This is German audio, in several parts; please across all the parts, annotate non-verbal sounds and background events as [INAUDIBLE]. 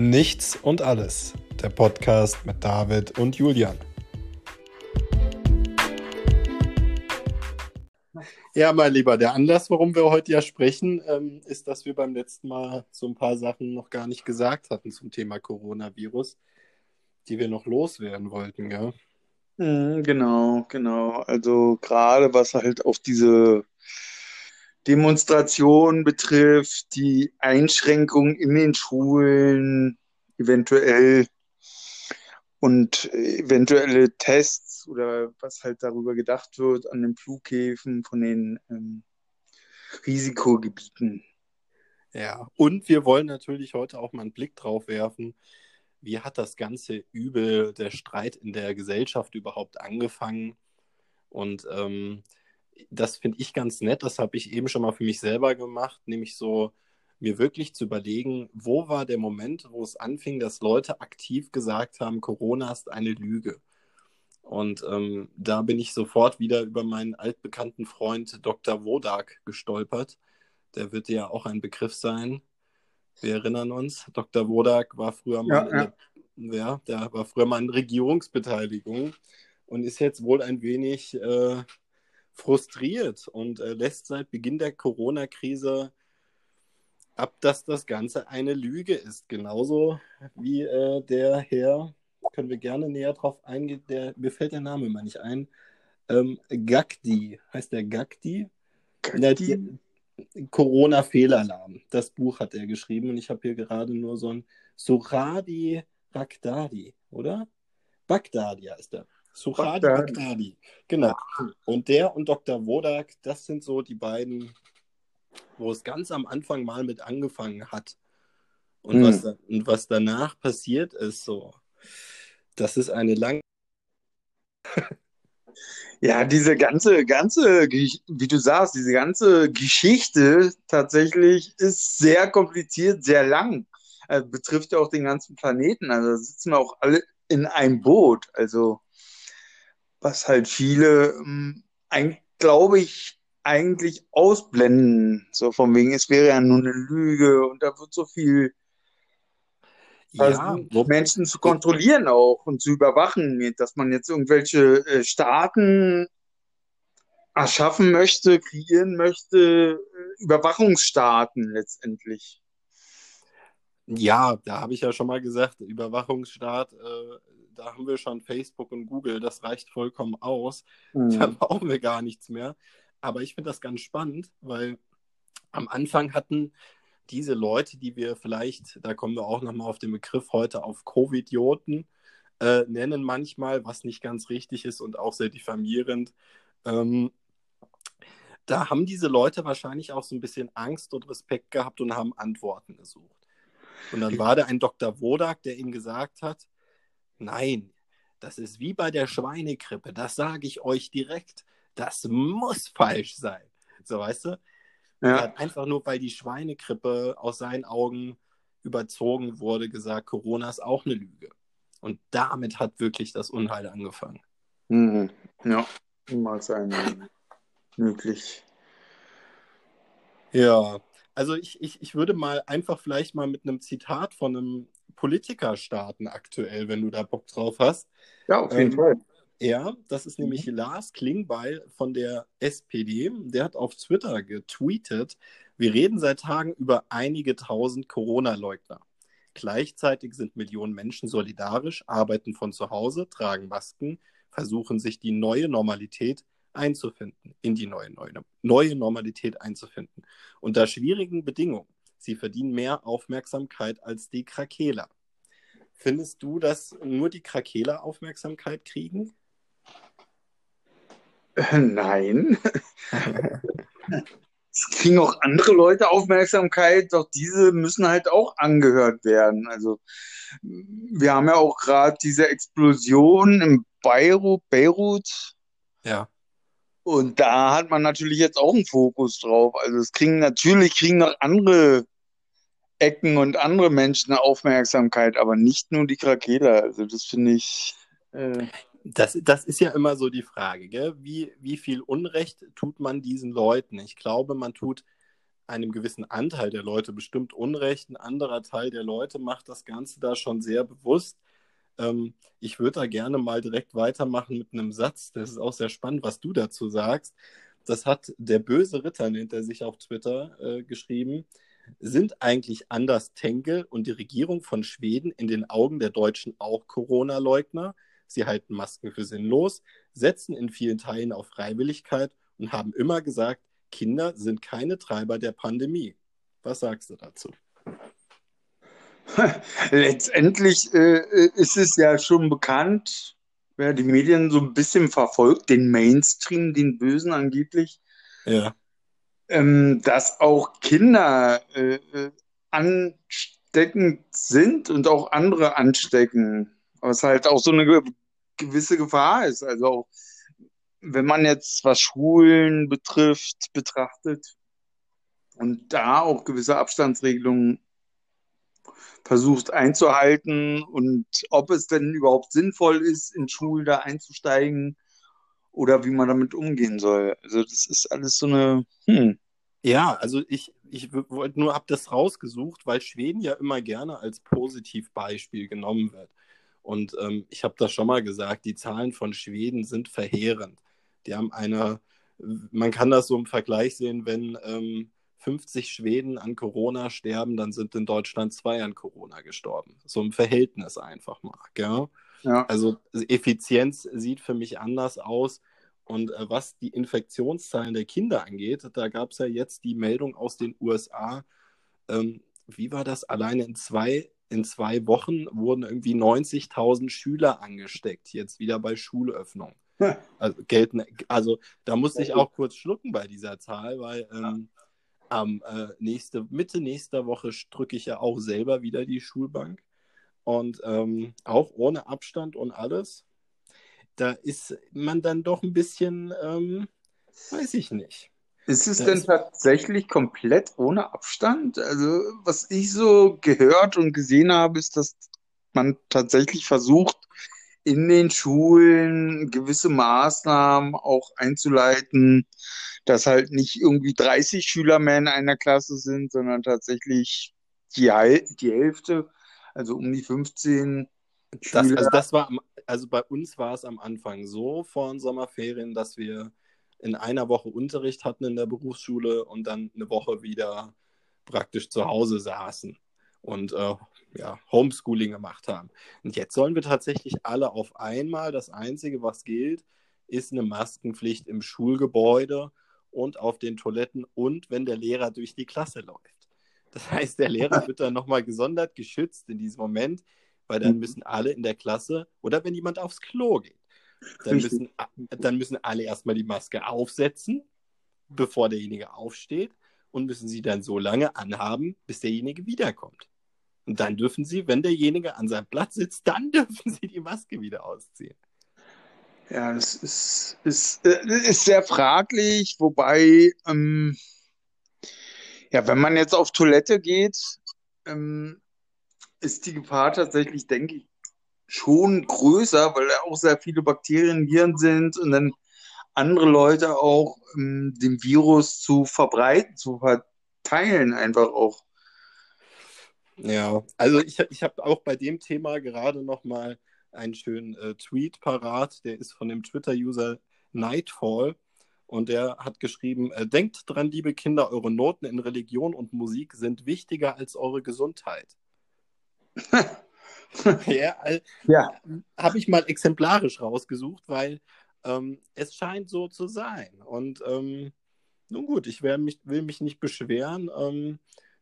Nichts und alles, der Podcast mit David und Julian. Ja, mein Lieber, der Anlass, warum wir heute ja sprechen, ähm, ist, dass wir beim letzten Mal so ein paar Sachen noch gar nicht gesagt hatten zum Thema Coronavirus, die wir noch loswerden wollten, ja. Mhm, Genau, genau. Also gerade was halt auf diese Demonstration betrifft, die Einschränkungen in den Schulen, eventuell und eventuelle Tests oder was halt darüber gedacht wird an den Flughäfen von den ähm, Risikogebieten. Ja, und wir wollen natürlich heute auch mal einen Blick drauf werfen, wie hat das ganze Übel, der Streit in der Gesellschaft überhaupt angefangen? Und ähm, das finde ich ganz nett, das habe ich eben schon mal für mich selber gemacht, nämlich so mir wirklich zu überlegen, wo war der Moment, wo es anfing, dass Leute aktiv gesagt haben, Corona ist eine Lüge. Und ähm, da bin ich sofort wieder über meinen altbekannten Freund Dr. Wodak gestolpert. Der wird ja auch ein Begriff sein. Wir erinnern uns, Dr. Wodak war früher mal, Ja, ja. ja, der war früher mal in Regierungsbeteiligung und ist jetzt wohl ein wenig äh, frustriert und äh, lässt seit Beginn der Corona-Krise ab, dass das Ganze eine Lüge ist. Genauso wie äh, der Herr, können wir gerne näher drauf eingehen, der, mir fällt der Name immer nicht ein, ähm, Gagdi, heißt der Gagdi? Die, Corona-Fehlalarm. Das Buch hat er geschrieben und ich habe hier gerade nur so ein Suradi Bagdadi, oder? Bagdadi heißt er. Suradi Bagdadi. Genau. Und der und Dr. Wodak, das sind so die beiden, wo es ganz am Anfang mal mit angefangen hat. Und, Hm. was, da, und was danach passiert ist, so, das ist eine lange. [LAUGHS] Ja, diese ganze, ganze, wie du sagst, diese ganze Geschichte tatsächlich ist sehr kompliziert, sehr lang. Also betrifft ja auch den ganzen Planeten. Also da sitzen wir auch alle in einem Boot. Also was halt viele, ähm, glaube ich, eigentlich ausblenden. So von wegen, es wäre ja nur eine Lüge und da wird so viel Ja, Menschen zu kontrollieren auch und zu überwachen, dass man jetzt irgendwelche äh, Staaten erschaffen möchte, kreieren möchte, äh, Überwachungsstaaten letztendlich. Ja, da habe ich ja schon mal gesagt, Überwachungsstaat, äh, da haben wir schon Facebook und Google, das reicht vollkommen aus. Da Hm. brauchen wir gar nichts mehr. Aber ich finde das ganz spannend, weil am Anfang hatten diese Leute, die wir vielleicht, da kommen wir auch nochmal auf den Begriff heute auf Covidioten, äh, nennen manchmal, was nicht ganz richtig ist und auch sehr diffamierend. Ähm, da haben diese Leute wahrscheinlich auch so ein bisschen Angst und Respekt gehabt und haben Antworten gesucht. Und dann war da ein Dr. Wodak, der ihnen gesagt hat, nein, das ist wie bei der Schweinegrippe, das sage ich euch direkt, das muss falsch sein. So, weißt du? Er Ja, hat einfach nur, weil die Schweinegrippe aus seinen Augen überzogen wurde, gesagt, Corona ist auch eine Lüge. Und damit hat wirklich das Unheil angefangen. mhm. ja, mag sein, möglich. Ja, also ich, ich, ich würde mal einfach vielleicht mal mit einem Zitat von einem Politiker starten aktuell, wenn du da Bock drauf hast. Ja, auf jeden Ähm, Fall. Ja, das ist nämlich Lars Klingbeil von der SPD. Der hat auf Twitter getweetet, wir reden seit Tagen über einige tausend Corona-Leugner. Gleichzeitig sind Millionen Menschen solidarisch, arbeiten von zu Hause, tragen Masken, versuchen sich die neue Normalität einzufinden, in die neue, neue, neue Normalität einzufinden. Unter schwierigen Bedingungen. Sie verdienen mehr Aufmerksamkeit als die Krakeler. Findest du, dass nur die Krakeler Aufmerksamkeit kriegen? Äh, Nein. Es kriegen auch andere Leute Aufmerksamkeit, doch diese müssen halt auch angehört werden. Also wir haben ja auch gerade diese Explosion in Beirut, Beirut Ja. Und da hat man natürlich jetzt auch einen Fokus drauf. Also es kriegen natürlich kriegen noch andere Ecken und andere Menschen Aufmerksamkeit, aber nicht nur die Krakeler. Also das finde ich äh, Das, das ist ja immer so die Frage, gell? Wie, wie viel Unrecht tut man diesen Leuten? Ich glaube, man tut einem gewissen Anteil der Leute bestimmt Unrecht. Ein anderer Teil der Leute macht das Ganze da schon sehr bewusst. Ähm, ich würde da gerne mal direkt weitermachen mit einem Satz. Das ist auch sehr spannend, was du dazu sagst. Das hat der böse Ritter, nennt er sich auf Twitter, äh, geschrieben. Sind eigentlich Anders Tenke und die Regierung von Schweden in den Augen der Deutschen auch Corona-Leugner? Sie halten Masken für sinnlos, setzen in vielen Teilen auf Freiwilligkeit und haben immer gesagt, Kinder sind keine Treiber der Pandemie. Was sagst du dazu? [LAUGHS] Letztendlich äh, ist es ja schon bekannt, wer die Medien so ein bisschen verfolgt, den Mainstream, den Bösen angeblich, ja. ähm, dass auch Kinder äh, äh ansteckend sind und auch andere anstecken. Was halt auch so eine gewisse Gefahr ist. Also auch wenn man jetzt was Schulen betrifft, betrachtet und da auch gewisse Abstandsregelungen versucht einzuhalten und ob es denn überhaupt sinnvoll ist, in Schulen da einzusteigen oder wie man damit umgehen soll. Also das ist alles so eine. Hm. Ja, also ich, ich wollte nur, hab das rausgesucht, weil Schweden ja immer gerne als Positivbeispiel genommen wird. Und ähm, ich habe das schon mal gesagt, die Zahlen von Schweden sind verheerend. Die haben eine, man kann das so im Vergleich sehen, wenn ähm, 50 Schweden an Corona sterben, dann sind in Deutschland zwei an Corona gestorben. So im Verhältnis einfach mal. Gell? Ja. Also Effizienz sieht für mich anders aus. Und äh, was die Infektionszahlen der Kinder angeht, da gab es ja jetzt die Meldung aus den USA. Ähm, wie war das? Alleine in zwei, in zwei Wochen wurden irgendwie 90.000 Schüler angesteckt, jetzt wieder bei Schulöffnung. Also, gelten, also da musste ich auch kurz schlucken bei dieser Zahl, weil ähm, am äh, nächste, Mitte nächster Woche drücke ich ja auch selber wieder die Schulbank. Und ähm, auch ohne Abstand und alles. Da ist man dann doch ein bisschen, ähm, weiß ich nicht. Ist es da denn tatsächlich komplett ohne Abstand? Also, was ich so gehört und gesehen habe, ist, dass man tatsächlich versucht, in den Schulen gewisse Maßnahmen auch einzuleiten, dass halt nicht irgendwie 30 Schüler mehr in einer Klasse sind, sondern tatsächlich die, die Hälfte, also um die 15 das, also das war, also bei uns war es am Anfang so vor den Sommerferien, dass wir in einer Woche Unterricht hatten in der Berufsschule und dann eine Woche wieder praktisch zu Hause saßen. Und äh, ja, Homeschooling gemacht haben. Und jetzt sollen wir tatsächlich alle auf einmal, das Einzige, was gilt, ist eine Maskenpflicht im Schulgebäude und auf den Toiletten und wenn der Lehrer durch die Klasse läuft. Das heißt, der Lehrer [LAUGHS] wird dann nochmal gesondert geschützt in diesem Moment, weil dann mhm. müssen alle in der Klasse oder wenn jemand aufs Klo geht, dann müssen, dann müssen alle erstmal die Maske aufsetzen, bevor derjenige aufsteht und müssen sie dann so lange anhaben, bis derjenige wiederkommt. Und dann dürfen sie, wenn derjenige an seinem Platz sitzt, dann [LAUGHS] dürfen sie die Maske wieder ausziehen. Ja, es ist, ist, äh, ist sehr fraglich, wobei, ähm, ja, wenn man jetzt auf Toilette geht, ähm, ist die Gefahr tatsächlich, denke ich, schon größer, weil da auch sehr viele Bakterien, Viren sind und dann andere Leute auch ähm, den Virus zu verbreiten, zu verteilen, einfach auch. Ja, also ich, ich habe auch bei dem Thema gerade noch mal einen schönen äh, Tweet parat, der ist von dem Twitter-User Nightfall und der hat geschrieben, äh, denkt dran, liebe Kinder, eure Noten in Religion und Musik sind wichtiger als eure Gesundheit. [LAUGHS] ja, ja. habe ich mal exemplarisch rausgesucht, weil ähm, es scheint so zu sein. Und ähm, nun gut, ich mich, will mich nicht beschweren. Ähm,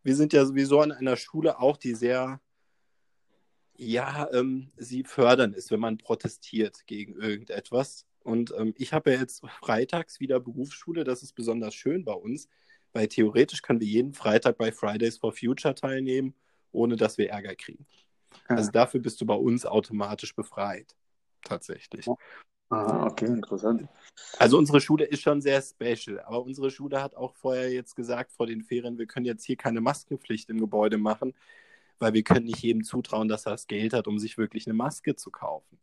wir sind ja sowieso an einer Schule auch, die sehr ja, ähm, sie fördern es, wenn man protestiert gegen irgendetwas. Und ähm, ich habe ja jetzt freitags wieder Berufsschule, das ist besonders schön bei uns, weil theoretisch können wir jeden Freitag bei Fridays for Future teilnehmen, ohne dass wir Ärger kriegen. Also dafür bist du bei uns automatisch befreit, tatsächlich. Ah, okay, interessant. Also unsere Schule ist schon sehr special, aber unsere Schule hat auch vorher jetzt gesagt, vor den Ferien, wir können jetzt hier keine Maskenpflicht im Gebäude machen, weil wir können nicht jedem zutrauen, dass er das Geld hat, um sich wirklich eine Maske zu kaufen.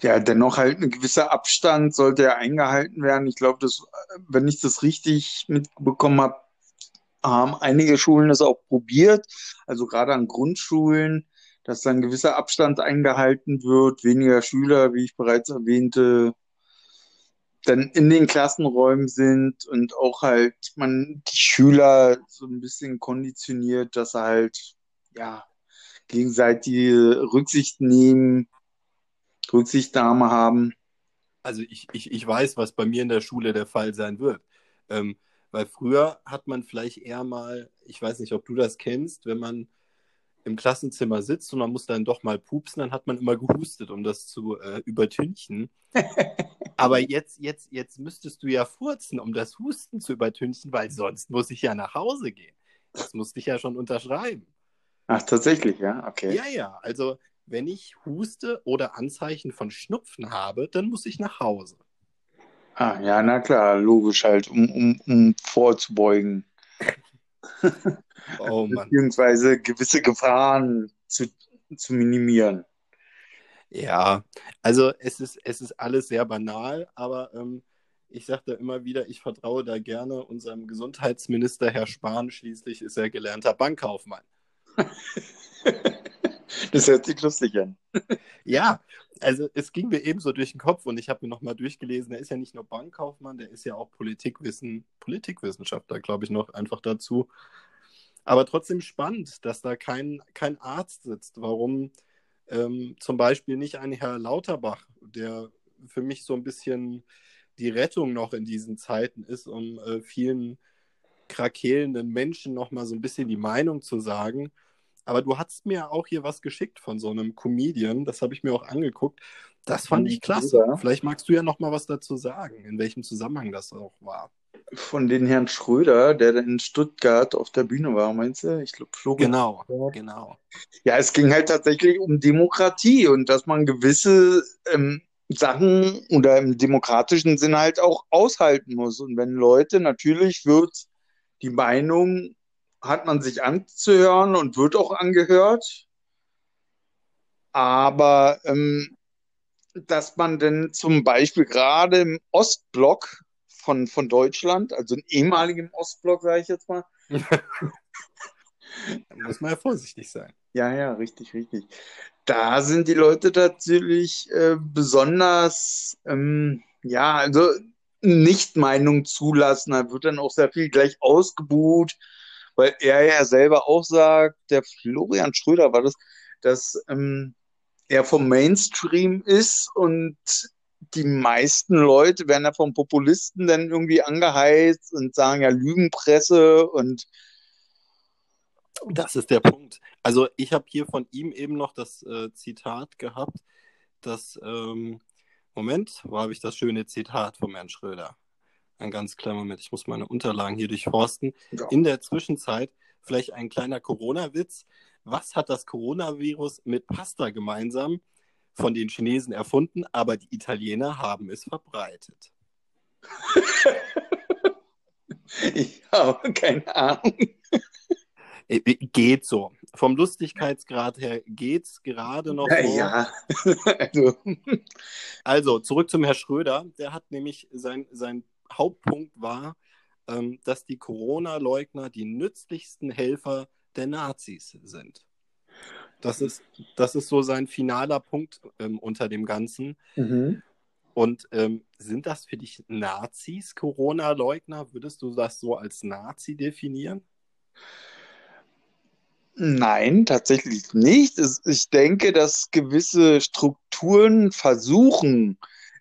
Ja, dennoch halt ein gewisser Abstand sollte ja eingehalten werden. Ich glaube, dass, wenn ich das richtig mitbekommen habe, haben einige Schulen das auch probiert, also gerade an Grundschulen, dass dann gewisser Abstand eingehalten wird, weniger Schüler, wie ich bereits erwähnte, dann in den Klassenräumen sind und auch halt man die Schüler so ein bisschen konditioniert, dass sie halt ja gegenseitige Rücksicht nehmen, Rücksichtnahme haben. Also ich, ich, ich weiß, was bei mir in der Schule der Fall sein wird. Ähm, weil früher hat man vielleicht eher mal, ich weiß nicht, ob du das kennst, wenn man im Klassenzimmer sitzt und man muss dann doch mal pupsen, dann hat man immer gehustet, um das zu äh, übertünchen. [LAUGHS] Aber jetzt, jetzt, jetzt müsstest du ja furzen, um das Husten zu übertünchen, weil sonst muss ich ja nach Hause gehen. Das musste ich ja schon unterschreiben. Ach, tatsächlich, ja, okay. Ja, ja, also wenn ich Huste oder Anzeichen von Schnupfen habe, dann muss ich nach Hause. Ah, ja, na klar, logisch halt, um, um, um vorzubeugen. [LAUGHS] Oh. Beziehungsweise gewisse Gefahren zu, zu minimieren. Ja, also es ist, es ist alles sehr banal, aber ähm, ich sage da immer wieder, ich vertraue da gerne unserem Gesundheitsminister Herr Spahn. Schließlich ist er gelernter Bankkaufmann. [LAUGHS] Das hört sich lustig an. Ja, also es ging mir ebenso durch den Kopf und ich habe mir nochmal durchgelesen, er ist ja nicht nur Bankkaufmann, der ist ja auch Politikwissen, Politikwissenschaftler, glaube ich, noch einfach dazu. Aber trotzdem spannend, dass da kein, kein Arzt sitzt. Warum ähm, zum Beispiel nicht ein Herr Lauterbach, der für mich so ein bisschen die Rettung noch in diesen Zeiten ist, um äh, vielen krakelenden Menschen nochmal so ein bisschen die Meinung zu sagen. Aber du hast mir auch hier was geschickt von so einem Comedian, das habe ich mir auch angeguckt. Das fand ich klasse. Vielleicht magst du ja noch mal was dazu sagen, in welchem Zusammenhang das auch war. Von den Herrn Schröder, der in Stuttgart auf der Bühne war, meinst du? Ich glaube, Florian. Genau, genau. Ja, es ging halt tatsächlich um Demokratie und dass man gewisse ähm, Sachen oder im demokratischen Sinn halt auch aushalten muss. Und wenn Leute, natürlich wird die Meinung hat man sich anzuhören und wird auch angehört. Aber ähm, dass man denn zum Beispiel gerade im Ostblock von, von Deutschland, also im ehemaligen Ostblock, sage ich jetzt mal. [LAUGHS] da muss man ja vorsichtig sein. Ja, ja, richtig, richtig. Da sind die Leute natürlich äh, besonders, ähm, ja, also nicht Meinung zulassen. Da wird dann auch sehr viel gleich ausgebuht weil er ja selber auch sagt, der Florian Schröder war das, dass ähm, er vom Mainstream ist und die meisten Leute werden ja vom Populisten dann irgendwie angeheizt und sagen ja Lügenpresse und das ist der Punkt. Also ich habe hier von ihm eben noch das äh, Zitat gehabt, dass, ähm, Moment, wo habe ich das schöne Zitat vom Herrn Schröder? Ein ganz kleiner Moment, ich muss meine Unterlagen hier durchforsten. Ja. In der Zwischenzeit vielleicht ein kleiner Corona-Witz. Was hat das Coronavirus mit Pasta gemeinsam? Von den Chinesen erfunden, aber die Italiener haben es verbreitet. [LAUGHS] ich habe keine Ahnung. Äh, geht so. Vom Lustigkeitsgrad her geht es gerade noch. Ja, so. ja. [LAUGHS] also. also, zurück zum Herrn Schröder. Der hat nämlich sein, sein Hauptpunkt war, ähm, dass die Corona-Leugner die nützlichsten Helfer der Nazis sind. Das ist, das ist so sein finaler Punkt ähm, unter dem Ganzen. Mhm. Und ähm, sind das für dich Nazis, Corona-Leugner? Würdest du das so als Nazi definieren? Nein, tatsächlich nicht. Ich denke, dass gewisse Strukturen versuchen,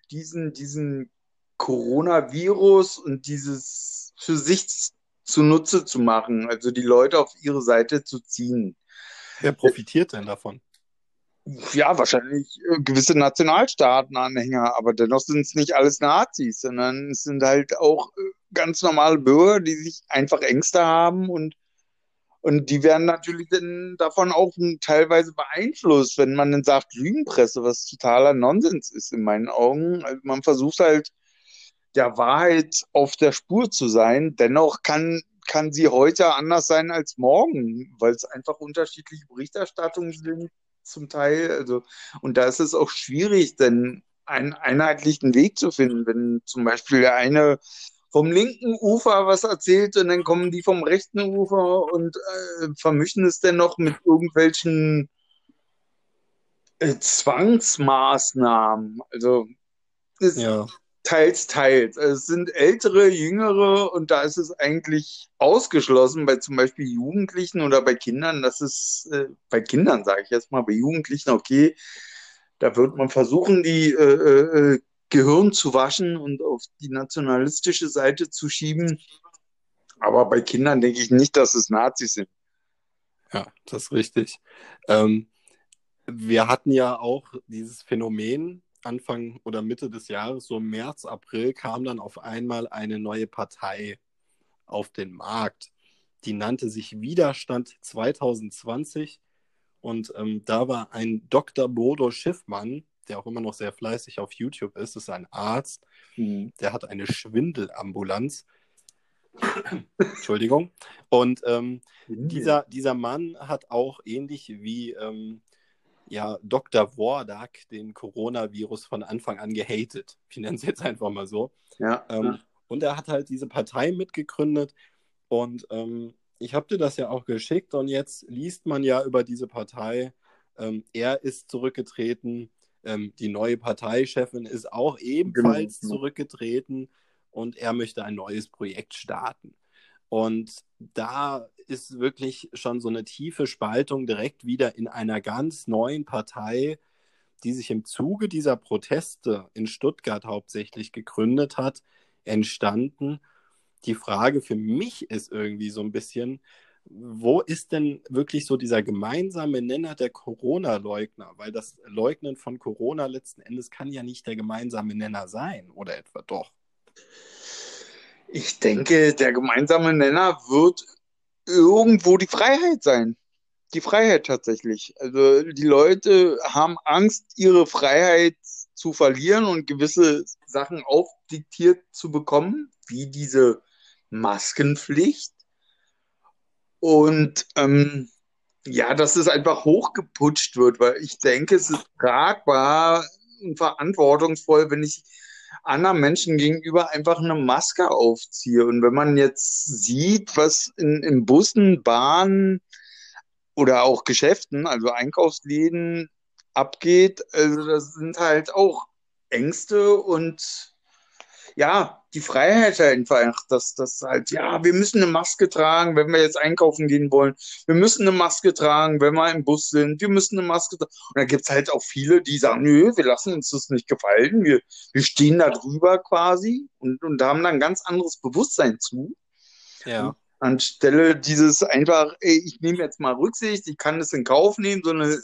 diesen, diesen Coronavirus und dieses für sich zunutze zu machen, also die Leute auf ihre Seite zu ziehen. Wer profitiert denn davon? Ja, wahrscheinlich äh, gewisse Nationalstaatenanhänger, aber dennoch sind es nicht alles Nazis, sondern es sind halt auch äh, ganz normale Bürger, die sich einfach Ängste haben und und die werden natürlich dann davon auch teilweise beeinflusst, wenn man dann sagt Lügenpresse, was totaler Nonsens ist in meinen Augen. Also man versucht halt der Wahrheit auf der Spur zu sein. Dennoch kann, kann sie heute anders sein als morgen, weil es einfach unterschiedliche Berichterstattungen sind zum Teil. Also, und da ist es auch schwierig, denn einen einheitlichen Weg zu finden. Wenn zum Beispiel der eine vom linken Ufer was erzählt und dann kommen die vom rechten Ufer und äh, vermischen es dann noch mit irgendwelchen äh, Zwangsmaßnahmen. Also ist Ja. Teils, teils. Also es sind ältere, jüngere und da ist es eigentlich ausgeschlossen, bei zum Beispiel Jugendlichen oder bei Kindern, das ist äh, bei Kindern, sage ich jetzt mal, bei Jugendlichen, okay, da wird man versuchen, die äh, äh, Gehirn zu waschen und auf die nationalistische Seite zu schieben. Aber bei Kindern denke ich nicht, dass es Nazis sind. Ja, das ist richtig. Ähm, wir hatten ja auch dieses Phänomen Anfang oder Mitte des Jahres, so März, April, kam dann auf einmal eine neue Partei auf den Markt. Die nannte sich Widerstand 2020 und ähm, da war ein Dr. Bodo Schiffmann, der auch immer noch sehr fleißig auf YouTube ist, ist ein Arzt, der hat eine Schwindelambulanz. Entschuldigung. Und ähm, dieser, dieser Mann hat auch ähnlich wie ähm, ja, Dr. Wordak den Coronavirus von Anfang an gehatet. Ich nenne es jetzt einfach mal so. Ja, Ähm, und er hat halt diese Partei mitgegründet. Und ähm, ich habe dir das ja auch geschickt. Und jetzt liest man ja über diese Partei. Ähm, er ist zurückgetreten. Ähm, die neue Parteichefin ist auch ebenfalls Genau. zurückgetreten. Und er möchte ein neues Projekt starten. Und da ist wirklich schon so eine tiefe Spaltung direkt wieder in einer ganz neuen Partei, die sich im Zuge dieser Proteste in Stuttgart hauptsächlich gegründet hat, entstanden. Die Frage für mich ist irgendwie so ein bisschen, wo ist denn wirklich so dieser gemeinsame Nenner der Corona-Leugner? Weil das Leugnen von Corona letzten Endes kann ja nicht der gemeinsame Nenner sein, oder etwa doch? Ich denke, der gemeinsame Nenner wird irgendwo die Freiheit sein. Die Freiheit tatsächlich. Also die Leute haben Angst, ihre Freiheit zu verlieren und gewisse Sachen aufdiktiert zu bekommen, wie diese Maskenpflicht. Und ähm, ja, dass es einfach hochgeputscht wird, weil ich denke, es ist tragbar und verantwortungsvoll, wenn ich anderen Menschen gegenüber einfach eine Maske aufziehe. Und wenn man jetzt sieht, was in, in Bussen, Bahnen oder auch Geschäften, also Einkaufsläden abgeht, also das sind halt auch Ängste und ja, die Freiheit einfach, dass das halt, ja, wir müssen eine Maske tragen, wenn wir jetzt einkaufen gehen wollen. Wir müssen eine Maske tragen, wenn wir im Bus sind. Wir müssen eine Maske tragen. Und da gibt es halt auch viele, die sagen, nö, wir lassen uns das nicht gefallen. Wir, wir stehen da drüber quasi und, und haben dann ein ganz anderes Bewusstsein zu. Ja. Anstelle dieses einfach, ey, ich nehme jetzt mal Rücksicht, ich kann das in Kauf nehmen, so eine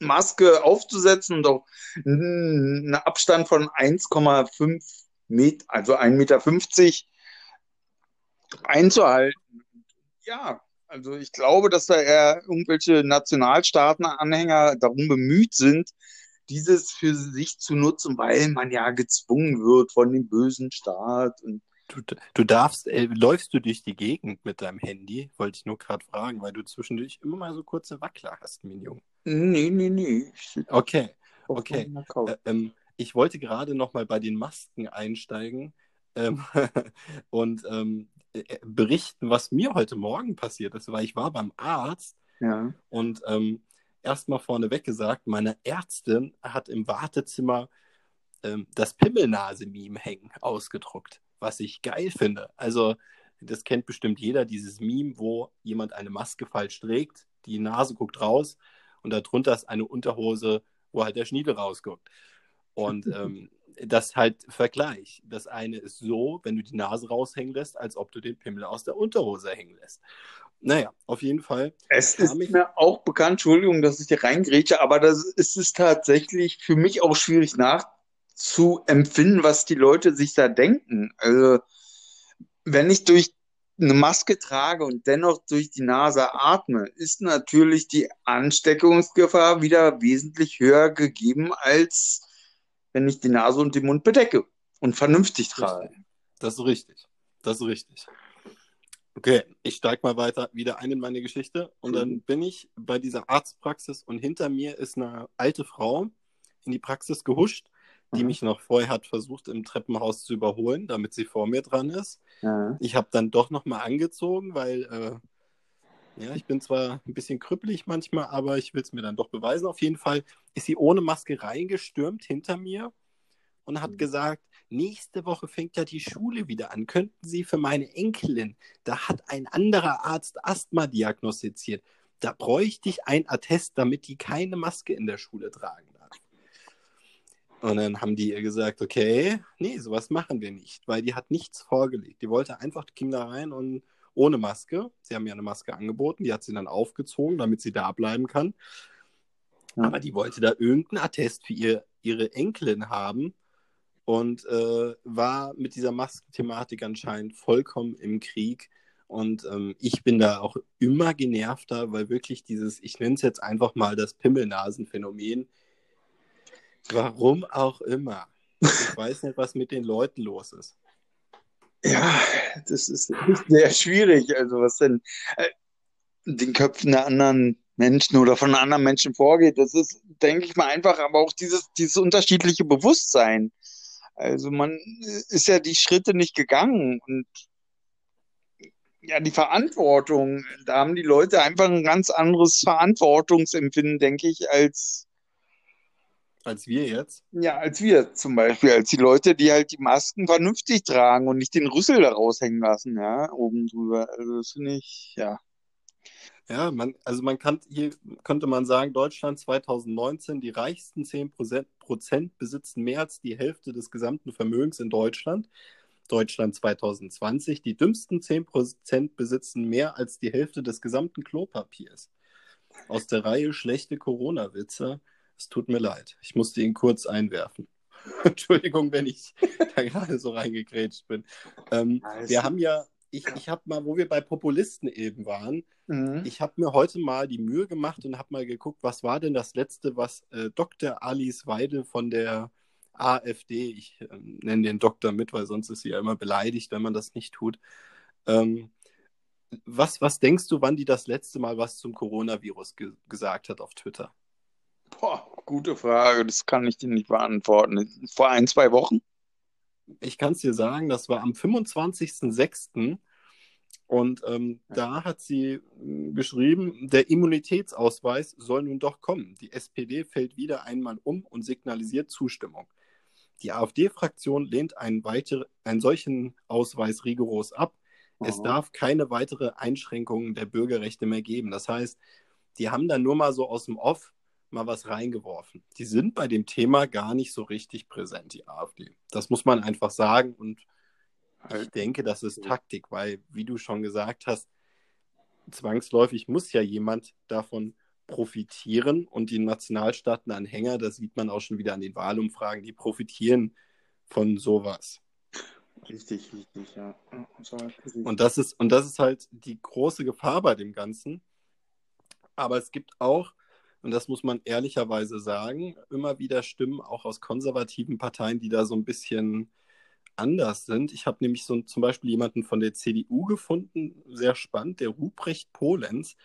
Maske aufzusetzen und auch einen Abstand von 1,5 Meter, also 1,50 Meter einzuhalten. Ja, also ich glaube, dass da eher irgendwelche Nationalstaaten-Anhänger darum bemüht sind, dieses für sich zu nutzen, weil man ja gezwungen wird von dem bösen Staat. Und Du, du darfst, äh, läufst du durch die Gegend mit deinem Handy? Wollte ich nur gerade fragen, weil du zwischendurch immer mal so kurze Wackler hast, mein Junge. nee, nee, nee. Okay, okay. Äh, ähm, ich wollte gerade noch mal bei den Masken einsteigen ähm, [LAUGHS] und ähm, äh, berichten, was mir heute Morgen passiert ist, weil ich war beim Arzt Ja. und ähm, erstmal vorneweg gesagt, meine Ärztin hat im Wartezimmer ähm, das Pimmelnase-Meme hängen ausgedruckt, was ich geil finde. Also, das kennt bestimmt jeder, dieses Meme, wo jemand eine Maske falsch trägt, die Nase guckt raus und darunter ist eine Unterhose, wo halt der Schniedel rausguckt. Und [LAUGHS] ähm, das halt Vergleich. Das eine ist so, wenn du die Nase raushängen lässt, als ob du den Pimmel aus der Unterhose hängen lässt. Naja, auf jeden Fall. Es ist ich- mir auch bekannt, Entschuldigung, dass ich dir reingrätsche, aber das ist es tatsächlich für mich auch schwierig nachzuempfinden, was die Leute sich da denken. Also, wenn ich durch eine Maske trage und dennoch durch die Nase atme, ist natürlich die Ansteckungsgefahr wieder wesentlich höher gegeben, als wenn ich die Nase und den Mund bedecke und vernünftig trage. Das ist richtig. Das ist richtig. Okay, ich steige mal weiter wieder ein in meine Geschichte und Mhm. dann bin ich bei dieser Arztpraxis und hinter mir ist eine alte Frau in die Praxis gehuscht, die mhm. mich noch vorher hat versucht, im Treppenhaus zu überholen, damit sie vor mir dran ist. Mhm. Ich habe dann doch nochmal angezogen, weil äh, ja, ich bin zwar ein bisschen krüppelig manchmal, aber ich will es mir dann doch beweisen. Auf jeden Fall ist sie ohne Maske reingestürmt hinter mir und hat mhm. gesagt, nächste Woche fängt ja die Schule wieder an. Könnten Sie für meine Enkelin, da hat ein anderer Arzt Asthma diagnostiziert. Da bräuchte ich ein Attest, damit die keine Maske in der Schule tragen darf. Und dann haben die ihr gesagt, okay, nee, sowas machen wir nicht, weil die hat nichts vorgelegt. Die wollte einfach, die Kinder rein und ohne Maske. Sie haben ihr eine Maske angeboten, die hat sie dann aufgezogen, damit sie da bleiben kann. Aber die wollte da irgendeinen Attest für ihr, ihre Enkelin haben, und äh, war mit dieser Maskenthematik anscheinend vollkommen im Krieg. Und ähm, ich bin da auch immer genervter, weil wirklich dieses, ich nenne es jetzt einfach mal das Pimmelnasenphänomen, warum auch immer. Ich weiß nicht, was mit den Leuten los ist. Ja, das ist [LAUGHS] sehr schwierig. Also, was denn äh, den Köpfen der anderen Menschen oder von anderen Menschen vorgeht, das ist, denke ich mal, einfach, aber auch dieses, dieses unterschiedliche Bewusstsein. Also man ist ja die Schritte nicht gegangen und ja, die Verantwortung, da haben die Leute einfach ein ganz anderes Verantwortungsempfinden, denke ich, als als wir jetzt? Ja, als wir zum Beispiel, als die Leute, die halt die Masken vernünftig tragen und nicht den Rüssel da raushängen lassen, ja, oben drüber. Also das finde ich, ja. Ja, man, also man kann, hier könnte man sagen, Deutschland 2019, die reichsten 10 Prozent besitzen mehr als die Hälfte des gesamten Vermögens in Deutschland. Deutschland 2020, die dümmsten 10 Prozent besitzen mehr als die Hälfte des gesamten Klopapiers. Aus der Reihe schlechte Corona-Witze. Es tut mir leid. Ich musste ihn kurz einwerfen. [LAUGHS] Entschuldigung, wenn ich [LAUGHS] da gerade so reingegrätscht bin. Ähm, wir haben ja ich, ich habe mal, wo wir bei Populisten eben waren, mhm. ich habe mir heute mal die Mühe gemacht und habe mal geguckt, was war denn das letzte, was äh, Dr. Alice Weidel von der AfD, ich äh, nenne den Doktor mit, weil sonst ist sie ja immer beleidigt, wenn man das nicht tut. Ähm, was, was denkst du, wann die das letzte Mal was zum Coronavirus ge gesagt hat auf Twitter? Boah, gute Frage, das kann ich dir nicht beantworten. Vor ein, zwei Wochen? Ich kann es dir sagen, das war am 25.06. Und ähm, da hat sie hm, geschrieben, der Immunitätsausweis soll nun doch kommen. Die SPD fällt wieder einmal um und signalisiert Zustimmung. Die AfD-Fraktion lehnt einen, weiter, einen solchen Ausweis rigoros ab. Aha. Es darf keine weitere Einschränkungen der Bürgerrechte mehr geben. Das heißt, die haben dann nur mal so aus dem Off mal was reingeworfen. Die sind bei dem Thema gar nicht so richtig präsent, die AfD. Das muss man einfach sagen und ich denke, das ist Taktik, weil, wie du schon gesagt hast, zwangsläufig muss ja jemand davon profitieren und die Nationalstaaten-Anhänger, das sieht man auch schon wieder an den Wahlumfragen, die profitieren von sowas. Richtig, richtig, ja. Und das ist, und das ist halt die große Gefahr bei dem Ganzen. Aber es gibt auch und das muss man ehrlicherweise sagen, immer wieder Stimmen auch aus konservativen Parteien, die da so ein bisschen anders sind. Ich habe nämlich so zum Beispiel jemanden von der CDU gefunden, sehr spannend, der Ruprecht Polenz.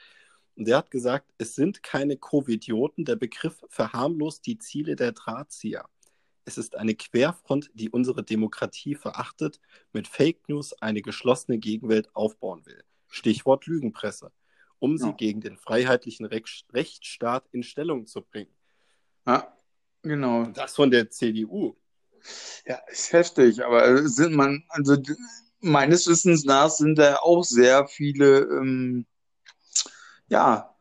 Und der hat gesagt, es sind keine Covidioten. Der Begriff verharmlost die Ziele der Drahtzieher. Es ist eine Querfront, die unsere Demokratie verachtet, mit Fake News eine geschlossene Gegenwelt aufbauen will. Stichwort Lügenpresse um sie ja. gegen den freiheitlichen Rechtsstaat in Stellung zu bringen. Ja, genau. Das von der CDU. Ja, ist heftig, aber sind man, also meines Wissens nach sind da auch sehr viele, ähm, ja,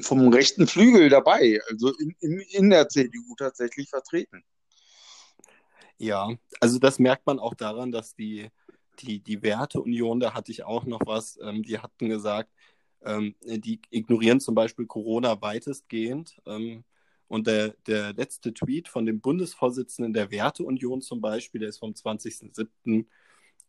vom rechten Flügel dabei, also in, in, in der CDU tatsächlich vertreten. Ja, also das merkt man auch daran, dass die, die, die Werteunion, da hatte ich auch noch was, ähm, die hatten gesagt, ähm, die ignorieren zum Beispiel Corona weitestgehend. Ähm, und der, der letzte Tweet von dem Bundesvorsitzenden der Werteunion zum Beispiel, der ist vom 20.07.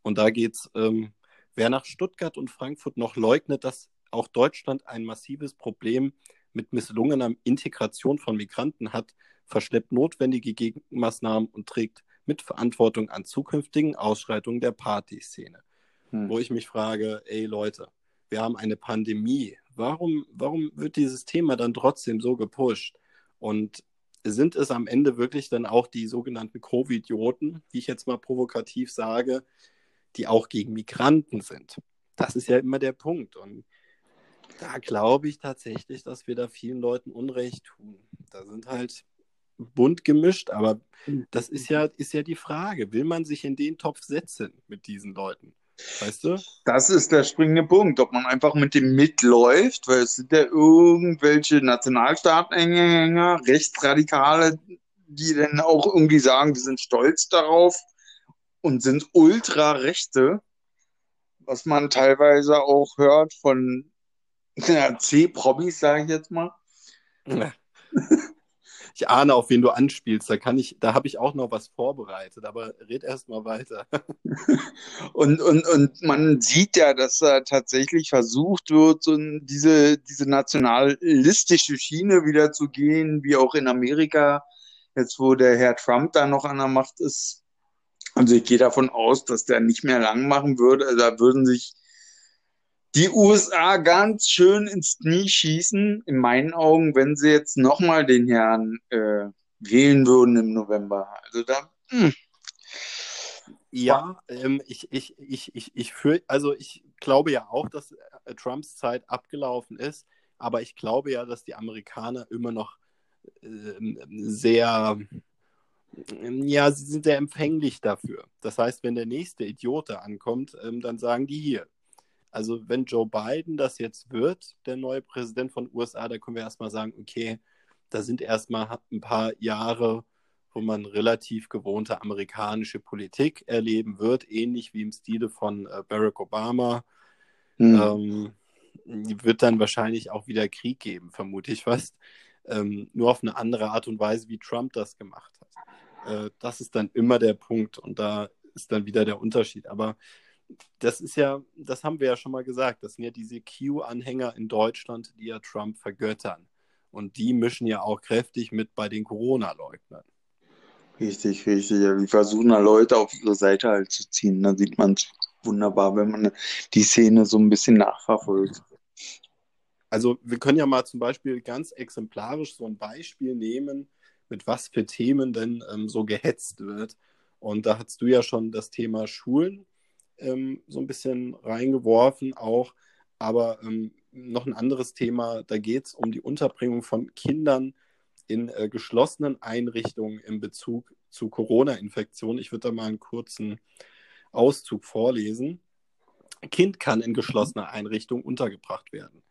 Und da geht es, ähm, wer nach Stuttgart und Frankfurt noch leugnet, dass auch Deutschland ein massives Problem mit misslungener Integration von Migranten hat, verschleppt notwendige Gegenmaßnahmen und trägt Mitverantwortung an zukünftigen Ausschreitungen der Partyszene. Hm. Wo ich mich frage, ey Leute, wir haben eine Pandemie. Warum, warum wird dieses Thema dann trotzdem so gepusht? Und sind es am Ende wirklich dann auch die sogenannten Covid-Idioten, wie ich jetzt mal provokativ sage, die auch gegen Migranten sind. Das ist ja immer der Punkt. Und da glaube ich tatsächlich, dass wir da vielen Leuten Unrecht tun. Da sind halt bunt gemischt, aber das ist ja, ist ja die Frage. Will man sich in den Topf setzen mit diesen Leuten? Weißt du? Das ist der springende Punkt, ob man einfach mit dem mitläuft, weil es sind ja irgendwelche Nationalstaatenhänger, Rechtsradikale, die dann auch irgendwie sagen, wir sind stolz darauf und sind Ultrarechte, was man teilweise auch hört von ja, C-Promis, sage ich jetzt mal. Ja. [LAUGHS] Ich ahne, auf wen du anspielst. Da kann ich, da habe ich auch noch was vorbereitet, aber red erst mal weiter. [LAUGHS] und, und, und man sieht ja, dass da tatsächlich versucht wird, so diese, diese nationalistische Schiene wieder zu gehen, wie auch in Amerika, jetzt wo der Herr Trump da noch an der Macht ist. Also ich gehe davon aus, dass der nicht mehr lang machen würde. Also da würden sich die USA ganz schön ins Knie schießen, in meinen Augen, wenn sie jetzt nochmal den Herrn äh, wählen würden im November. Also da. Mh. Hm. Ja, ähm, ich, ich, ich, ich, ich für, also ich glaube ja auch, dass äh, Trumps Zeit abgelaufen ist, aber ich glaube ja, dass die Amerikaner immer noch äh, sehr, ja, sie sind sehr empfänglich dafür. Das heißt, wenn der nächste Idiot da ankommt, ähm, dann sagen die hier, also wenn Joe Biden das jetzt wird, der neue Präsident von USA, da können wir erstmal sagen, okay, da sind erstmal ein paar Jahre, wo man relativ gewohnte amerikanische Politik erleben wird, ähnlich wie im Stile von äh, Barack Obama. Mhm. Ähm, wird dann wahrscheinlich auch wieder Krieg geben, vermute ich fast. Ähm, nur auf eine andere Art und Weise, wie Trump das gemacht hat. Äh, das ist dann immer der Punkt und da ist dann wieder der Unterschied. Aber das ist ja, das haben wir ja schon mal gesagt, das sind ja diese Q-Anhänger in Deutschland, die ja Trump vergöttern. Und die mischen ja auch kräftig mit bei den Corona-Leugnern. Richtig, richtig. Ja, die versuchen da Leute auf ihre Seite halt zu ziehen. Da sieht man es wunderbar, wenn man die Szene so ein bisschen nachverfolgt. Also wir können ja mal zum Beispiel ganz exemplarisch so ein Beispiel nehmen, mit was für Themen denn ähm, so gehetzt wird. Und da hast du ja schon das Thema Schulen ähm, so ein bisschen reingeworfen auch. Aber ähm, noch ein anderes Thema, da geht es um die Unterbringung von Kindern in äh, geschlossenen Einrichtungen in Bezug zu Corona-Infektionen. Ich würde da mal einen kurzen Auszug vorlesen. Kind kann in geschlossener Einrichtung untergebracht werden.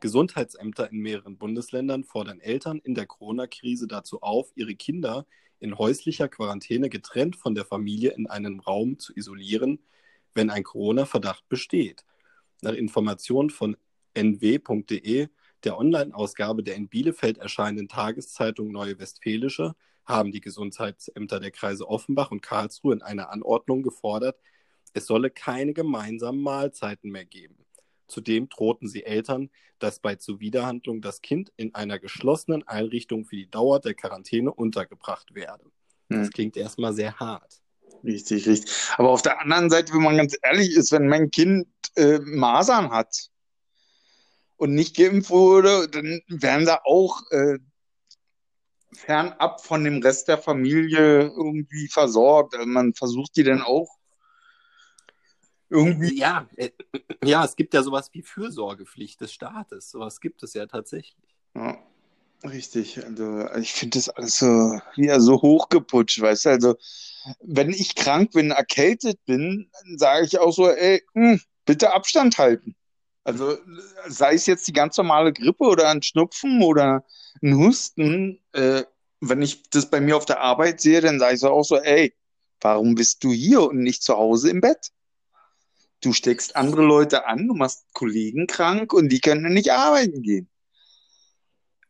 Gesundheitsämter in mehreren Bundesländern fordern Eltern in der Corona-Krise dazu auf, ihre Kinder in häuslicher Quarantäne getrennt von der Familie in einem Raum zu isolieren, wenn ein Corona-Verdacht besteht. Nach Informationen von nw.de, der Online-Ausgabe der in Bielefeld erscheinenden Tageszeitung Neue Westfälische, haben die Gesundheitsämter der Kreise Offenbach und Karlsruhe in einer Anordnung gefordert, es solle keine gemeinsamen Mahlzeiten mehr geben. Zudem drohten sie Eltern, dass bei Zuwiderhandlung das Kind in einer geschlossenen Einrichtung für die Dauer der Quarantäne untergebracht werde. Das hm. klingt erstmal sehr hart. Richtig, richtig. Aber auf der anderen Seite, wenn man ganz ehrlich ist, wenn mein Kind äh, Masern hat und nicht geimpft wurde, dann werden da auch äh, fernab von dem Rest der Familie irgendwie versorgt. Also man versucht die dann auch irgendwie. Ja, äh, ja, es gibt ja sowas wie Fürsorgepflicht des Staates. Sowas gibt es ja tatsächlich. Ja. Richtig, also ich finde das alles so wieder so hochgeputscht, weißt du, also wenn ich krank bin, erkältet bin, sage ich auch so, ey, mh, hm, bitte Abstand halten. Also sei es jetzt die ganz normale Grippe oder ein Schnupfen oder ein Husten, äh, wenn ich das bei mir auf der Arbeit sehe, dann sage ich so auch so, ey, warum bist du hier und nicht zu Hause im Bett? Du steckst andere Leute an, du machst Kollegen krank und die können nicht arbeiten gehen.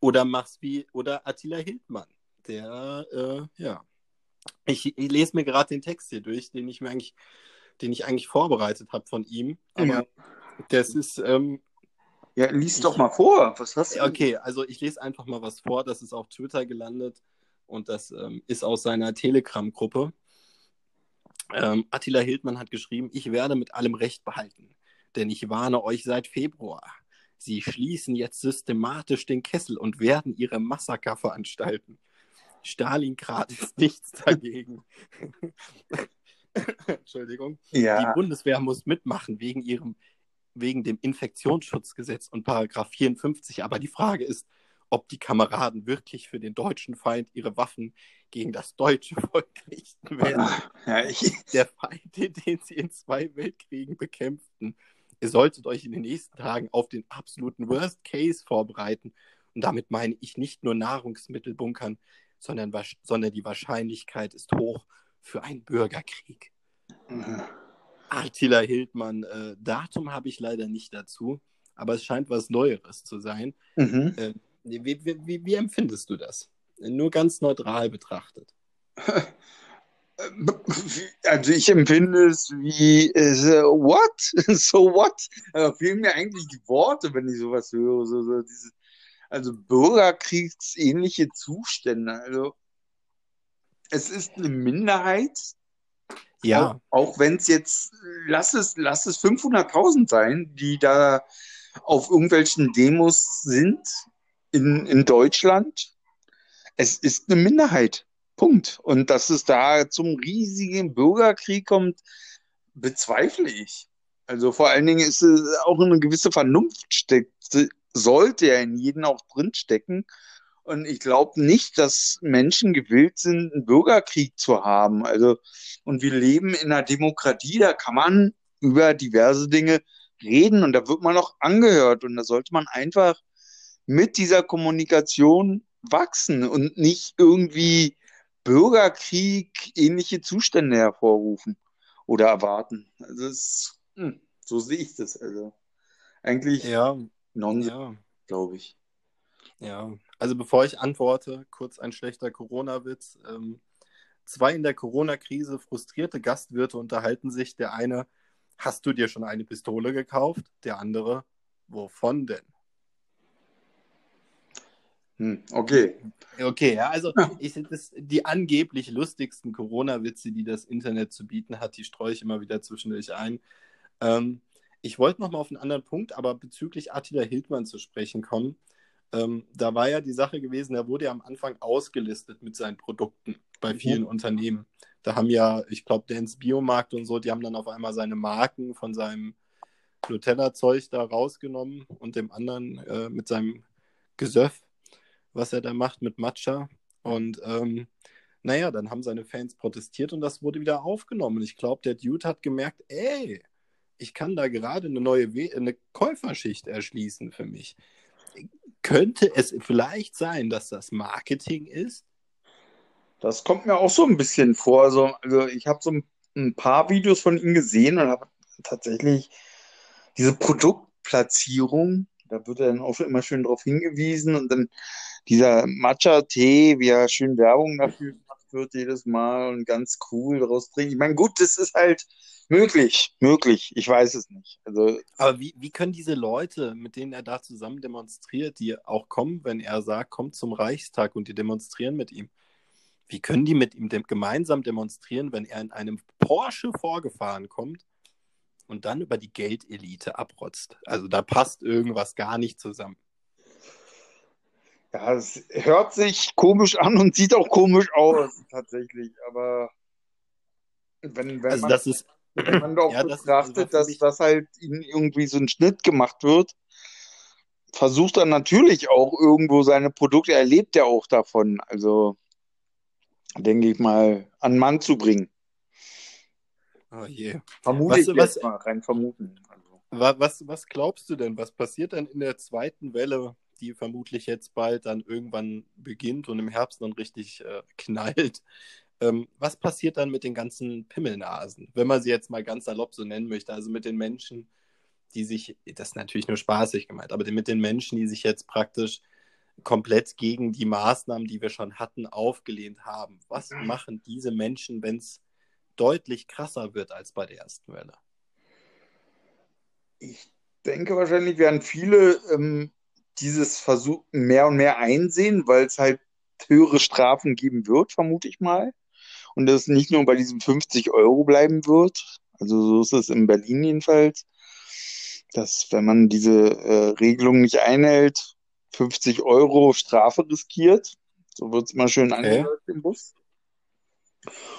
Oder machst wie, oder Attila Hildmann, der, äh, ja. Ich, ich, lese mir gerade den Text hier durch, den ich mir eigentlich, den ich eigentlich vorbereitet habe von ihm. Aber ja. das ist. Ähm, ja, lies doch mal vor. Was hast du? Okay, also ich lese einfach mal was vor. Das ist auf Twitter gelandet und das ähm, ist aus seiner Telegram-Gruppe. Ähm, Attila Hildmann hat geschrieben: Ich werde mit allem Recht behalten, denn ich warne euch seit Februar. Sie schließen jetzt systematisch den Kessel und werden ihre Massaker veranstalten. Stalingrad [LAUGHS] ist nichts dagegen. [LAUGHS] Entschuldigung. Ja. Die Bundeswehr muss mitmachen wegen ihrem wegen dem Infektionsschutzgesetz und Paragraph 54. Aber die Frage ist, ob die Kameraden wirklich für den deutschen Feind ihre Waffen gegen das deutsche Volk richten werden. Ja, ich, Der Feind, den, den sie in zwei Weltkriegen bekämpften. Ihr solltet euch in den nächsten Tagen auf den absoluten Worst Case vorbereiten. Und damit meine ich nicht nur Nahrungsmittelbunkern, sondern, wasch- sondern die Wahrscheinlichkeit ist hoch für einen Bürgerkrieg. Attila Hildmann, äh, Datum habe ich leider nicht dazu, aber es scheint was Neueres zu sein. mhm. Äh, wie, wie, wie, wie empfindest du das? Nur ganz neutral betrachtet. [LAUGHS] Also ich empfinde es wie, äh, what? So what? [LAUGHS] Da fehlen mir eigentlich die Worte, wenn ich sowas höre. So, so diese, also bürgerkriegsähnliche Zustände. Also es ist eine Minderheit, Ja, auch, auch wenn es jetzt, lass es, lass es 500.000 sein, die da auf irgendwelchen Demos sind in, in Deutschland. Es ist eine Minderheit. Punkt. Und dass es da zum riesigen Bürgerkrieg kommt, bezweifle ich. Also vor allen Dingen ist es auch eine gewisse Vernunft steckt, sollte ja in jedem auch drinstecken. Und ich glaube nicht, dass Menschen gewillt sind, einen Bürgerkrieg zu haben. Also, und wir leben in einer Demokratie, da kann man über diverse Dinge reden und da wird man auch angehört. Und da sollte man einfach mit dieser Kommunikation wachsen und nicht irgendwie Bürgerkrieg ähnliche Zustände hervorrufen oder erwarten. Also es, hm, so sehe ich das. Also eigentlich ja, Nonsens, ja, glaube ich. ja. Also bevor ich antworte, kurz ein schlechter Corona-Witz. Ähm, zwei in der Corona-Krise frustrierte Gastwirte unterhalten sich. Der eine, hast du dir schon eine Pistole gekauft? Der andere, wovon denn? Hm, okay. Okay, ja, also ich das die angeblich lustigsten Corona-Witze, die das Internet zu bieten hat, die streue ich immer wieder zwischendurch ein. Ähm, ich wollte noch mal auf einen anderen Punkt, aber bezüglich Attila Hildmann zu sprechen kommen. Ähm, da war ja die Sache gewesen, er wurde ja am Anfang ausgelistet mit seinen Produkten bei Mhm. vielen Unternehmen. Da haben ja, ich glaube, Dance Biomarkt und so, die haben dann auf einmal seine Marken von seinem Nutella-Zeug da rausgenommen und dem anderen äh, mit seinem Gesöff, was er da macht mit Matcha. Und ähm, naja, dann haben seine Fans protestiert und das wurde wieder aufgenommen. Und ich glaube, der Dude hat gemerkt, ey, ich kann da gerade eine neue We eine Käuferschicht erschließen für mich. Könnte es vielleicht sein, dass das Marketing ist? Das kommt mir auch so ein bisschen vor. Also, also ich habe so ein, ein paar Videos von ihm gesehen und habe tatsächlich diese Produktplatzierung, da wird er dann auch immer schön darauf hingewiesen und dann dieser Matcha-Tee, wie ja schön Werbung dafür gemacht wird jedes Mal und ganz cool daraus trinken. Ich meine, gut, das ist halt möglich, möglich. Ich weiß es nicht. Also, Aber wie, wie können diese Leute, mit denen er da zusammen demonstriert, die auch kommen, wenn er sagt, kommt zum Reichstag und die demonstrieren mit ihm, wie können die mit ihm dem, gemeinsam demonstrieren, wenn er in einem Porsche vorgefahren kommt und dann über die Geldelite abrotzt? Also da passt irgendwas gar nicht zusammen. Ja, es hört sich komisch an und sieht auch komisch aus, tatsächlich. Aber wenn, wenn Also man das ist, Wenn man doch Ja, das ist betrachtet, für dass das halt ihnen irgendwie so ein Schnitt gemacht wird, versucht er natürlich auch irgendwo seine Produkte, er lebt ja auch davon, also denke ich mal, an Mann zu bringen. oh je. Vermute Was- ich was- jetzt mal, rein vermuten. Also, Wa- Was, was glaubst du denn? Was passiert dann in der zweiten Welle, die vermutlich jetzt bald dann irgendwann beginnt und im Herbst dann richtig äh, [LAUGHS] knallt? Ähm, was passiert dann mit den ganzen Pimmelnasen, wenn man sie jetzt mal ganz salopp so nennen möchte? Also mit den Menschen, die sich, das ist natürlich nur spaßig gemeint, aber mit den Menschen, die sich jetzt praktisch komplett gegen die Maßnahmen, die wir schon hatten, aufgelehnt haben. Was machen diese Menschen, wenn es deutlich krasser wird als bei der ersten Welle? ich denke wahrscheinlich werden viele ähm, dieses Versuch mehr und mehr einsehen, weil es halt höhere Strafen geben wird, vermute ich mal. Und es nicht nur bei diesen 50 Euro bleiben wird. Also so ist es in Berlin jedenfalls, dass wenn man diese äh, Regelung nicht einhält, 50 Euro Strafe riskiert. So wird es mal schön angeläuft im Bus.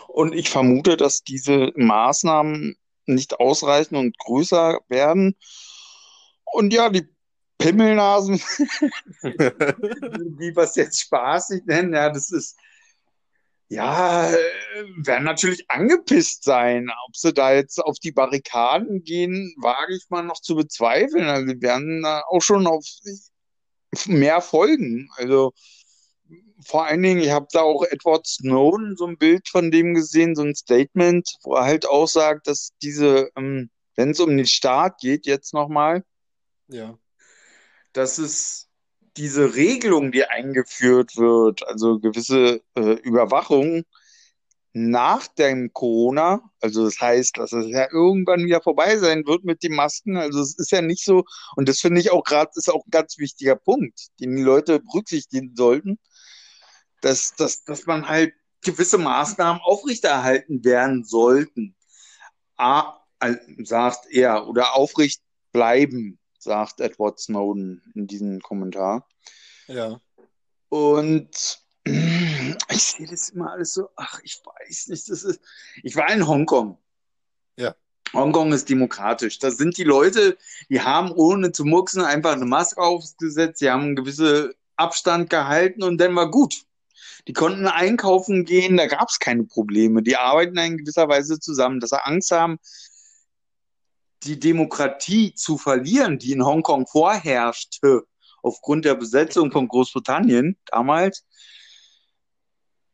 Und ich vermute, dass diese Maßnahmen nicht ausreichen und größer werden. Und ja, die Pimmelnasen, [LAUGHS] wie wir es jetzt spaßig nennen, ja, das ist, ja, werden natürlich angepisst sein. Ob sie da jetzt auf die Barrikaden gehen, wage ich mal noch zu bezweifeln. Also, sie werden da auch schon auf mehr folgen. Also, vor allen Dingen, ich habe da auch Edward Snowden so ein Bild von dem gesehen, so ein Statement, wo er halt auch sagt, dass diese, ähm, wenn es um den Staat geht, jetzt nochmal, ja. Dass es diese Regelung, die eingeführt wird, also gewisse äh, Überwachung nach dem Corona, also das heißt, dass es ja irgendwann wieder vorbei sein wird mit den Masken. Also es ist ja nicht so, und das finde ich auch gerade, ist auch ein ganz wichtiger Punkt, den die Leute berücksichtigen sollten dass, dass, dass man halt gewisse Maßnahmen aufrechterhalten werden sollten. A, sagt er, oder aufrecht bleiben, sagt Edward Snowden in diesem Kommentar. Ja. Und [CLEARS THROAT] ich sehe das immer alles so, ach, ich weiß nicht, das ist. Ich war in Hongkong. Ja. Hongkong ist demokratisch. Da sind die Leute, die haben ohne zu mucksen einfach eine Maske aufgesetzt, sie haben einen gewissen Abstand gehalten und dann war gut. Die konnten einkaufen gehen, da gab es keine Probleme. Die arbeiten in gewisser Weise zusammen, dass sie Angst haben, die Demokratie zu verlieren, die in Hongkong vorherrschte, aufgrund der Besetzung von Großbritannien damals,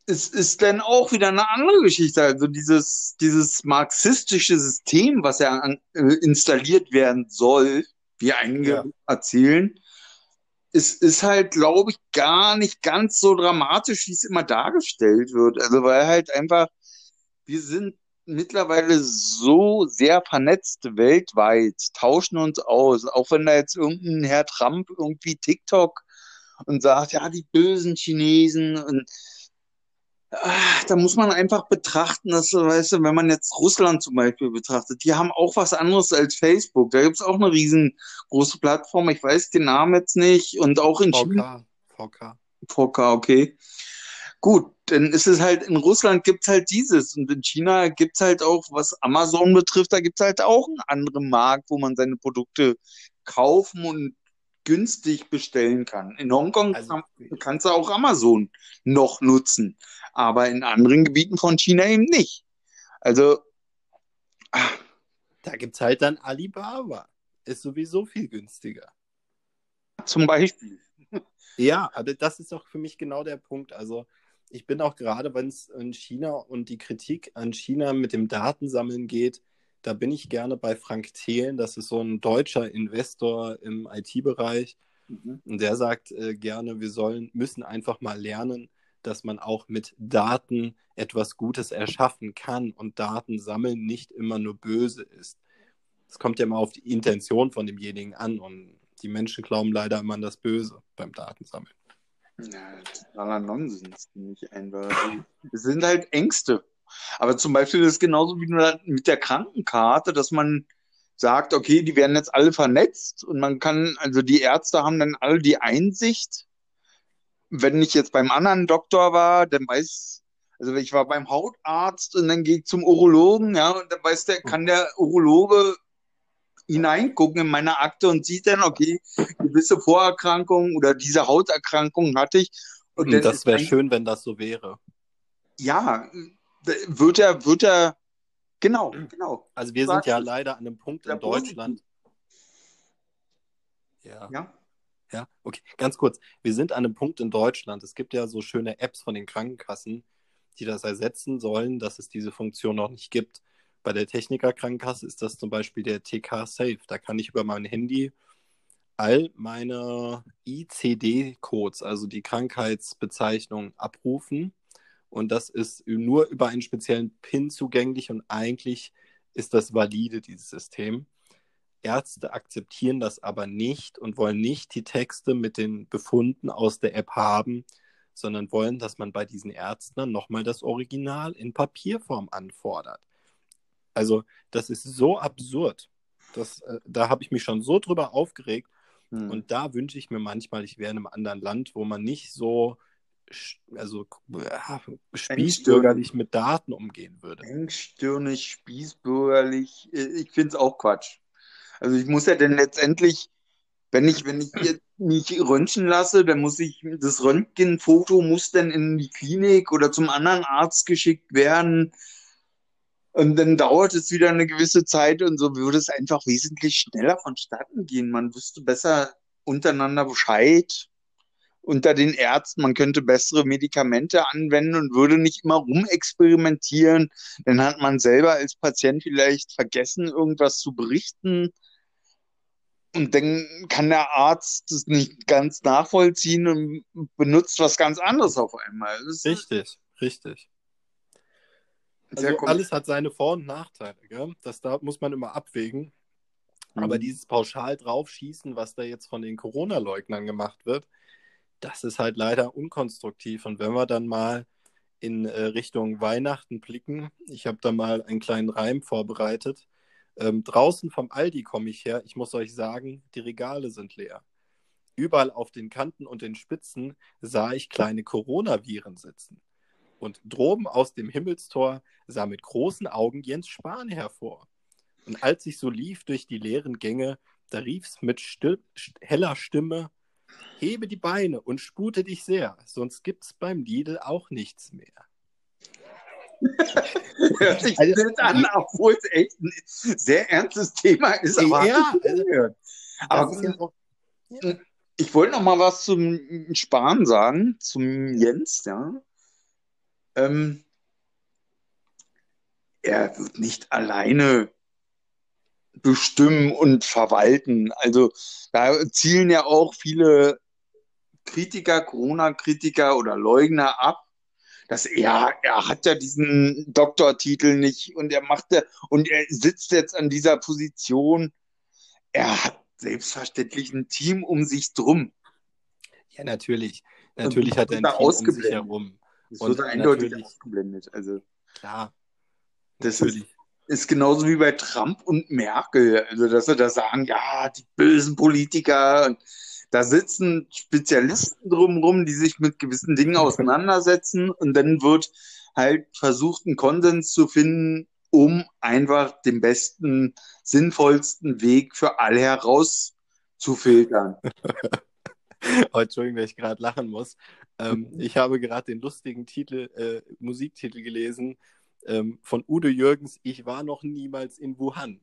es ist dann auch wieder eine andere Geschichte. Also dieses, dieses marxistische System, was ja an, äh, installiert werden soll, wie einige ja. erzählen, es ist halt, glaube ich, gar nicht ganz so dramatisch, wie es immer dargestellt wird. Also weil halt einfach, wir sind mittlerweile so sehr vernetzt weltweit, tauschen uns aus, auch wenn da jetzt irgendein Herr Trump irgendwie TikTok und sagt, ja, die bösen Chinesen und ach, da muss man einfach betrachten, dass, weißt du, wenn man jetzt Russland zum Beispiel betrachtet, die haben auch was anderes als Facebook. Da gibt es auch eine riesengroße Plattform, ich weiß den Namen jetzt nicht, und auch in VK. China. VK. VK, okay. Gut, dann ist es halt, in Russland gibt es halt dieses und in China gibt es halt auch, was Amazon betrifft, da gibt es halt auch einen anderen Markt, wo man seine Produkte kaufen und günstig bestellen kann. In Hongkong also, kannst du auch Amazon noch nutzen aber in anderen Gebieten von China eben nicht. Also. Ach. Da gibt es halt dann Alibaba. Ist sowieso viel günstiger. Zum Beispiel. Ja, aber das ist doch für mich genau der Punkt. Also, ich bin auch gerade, wenn es in China und die Kritik an China mit dem Datensammeln geht, da bin ich gerne bei Frank Thelen. Das ist so ein deutscher Investor im IT-Bereich. Mhm. Und der sagt äh, gerne, wir sollen, müssen einfach mal lernen, dass man auch mit Daten etwas Gutes erschaffen kann und Daten sammeln nicht immer nur böse ist. Es kommt ja immer auf die Intention von demjenigen an und die Menschen glauben leider immer an das Böse beim Datensammeln. Ja, totaler Nonsens, nicht eindeutig. Es sind halt Ängste. Aber zum Beispiel ist es genauso wie mit der Krankenkarte, dass man sagt, okay, die werden jetzt alle vernetzt und man kann, also die Ärzte haben dann alle die Einsicht, wenn ich jetzt beim anderen Doktor war, dann weiß, also ich war beim Hautarzt und dann gehe ich zum Urologen, ja, und dann weiß der, kann der Urologe hineingucken in meine Akte und sieht dann, okay, gewisse Vorerkrankungen oder diese Hauterkrankungen hatte ich. Und hm, das wäre schön, wenn das so wäre. Ja, wird er, wird er, genau, genau. Also wir sind ja leider an einem Punkt in Deutschland. Ja. ja. Ja, okay, ganz kurz. Wir sind an einem Punkt in Deutschland. Es gibt ja so schöne Apps von den Krankenkassen, die das ersetzen sollen, dass es diese Funktion noch nicht gibt. Bei der Techniker-Krankenkasse ist das zum Beispiel der TK Safe. Da kann ich über mein Handy all meine ICD-Codes, also die Krankheitsbezeichnung, abrufen. Und das ist nur über einen speziellen PIN zugänglich und eigentlich ist das valide, dieses System. Ärzte akzeptieren das aber nicht und wollen nicht die Texte mit den Befunden aus der App haben, sondern wollen, dass man bei diesen Ärzten nochmal das Original in Papierform anfordert. Also das ist so absurd. Das, äh, da habe ich mich schon so drüber aufgeregt. Hm. Und da wünsche ich mir manchmal, ich wäre in einem anderen Land, wo man nicht so also spießbürgerlich mit Daten umgehen würde. Engstirnig, spießbürgerlich, ich finde es auch Quatsch. Also ich muss ja dann letztendlich, wenn ich, wenn ich mich röntgen lasse, dann muss ich, das Röntgenfoto muss dann in die Klinik oder zum anderen Arzt geschickt werden. Und dann dauert es wieder eine gewisse Zeit und so würde es einfach wesentlich schneller vonstatten gehen. Man wüsste besser untereinander Bescheid unter den Ärzten, man könnte bessere Medikamente anwenden und würde nicht immer rumexperimentieren. Dann hat man selber als Patient vielleicht vergessen, irgendwas zu berichten. Und dann kann der Arzt das nicht ganz nachvollziehen und benutzt was ganz anderes auf einmal. richtig, richtig. Also alles hat seine Vor- und Nachteile. Gell? Das da muss man immer abwägen. Mhm. Aber dieses pauschal draufschießen, was da jetzt von den Corona-Leugnern gemacht wird, das ist halt leider unkonstruktiv. Und wenn wir dann mal in äh, Richtung Weihnachten blicken, ich habe da mal einen kleinen Reim vorbereitet. Ähm, draußen vom Aldi komme ich her. Ich muss euch sagen, die Regale sind leer. Überall auf den Kanten und den Spitzen sah ich kleine Coronaviren sitzen. Und droben aus dem Himmelstor sah mit großen Augen Jens Spahn hervor. Und als ich so lief durch die leeren Gänge, da rief's mit still, heller Stimme: Hebe die Beine und spute dich sehr, sonst gibt's beim Lidl auch nichts mehr. Hört sich also, das an, obwohl es echt ein sehr ernstes Thema ist. Aber, ja, also, aber ja auch, ja. ich wollte noch mal was zum Spahn sagen, zum Jens, ja. Ähm, er wird nicht alleine bestimmen und verwalten. Also da zielen ja auch viele Kritiker, Corona-Kritiker oder Leugner ab, dass er, er hat ja diesen Doktortitel nicht und er macht ja, und er sitzt jetzt an dieser Position. Er hat selbstverständlich ein Team um sich drum. Ja, natürlich. Natürlich hat er ein Team um sich herum. Das wird eindeutig ausgeblendet. Also, klar. Das natürlich. ist ist genauso wie bei Trump und Merkel. Also, dass sie da sagen, ja, die bösen Politiker. Und da sitzen Spezialisten drumherum, die sich mit gewissen Dingen [LAUGHS] auseinandersetzen. Und dann wird halt versucht, einen Konsens zu finden, um einfach den besten, sinnvollsten Weg für alle herauszufiltern. [LAUGHS] oh, Entschuldigung, dass ich gerade lachen muss. Ähm, mhm. ich habe gerade den lustigen Titel, äh, Musiktitel gelesen ähm, von Udo Jürgens, Ich war noch niemals in Wuhan.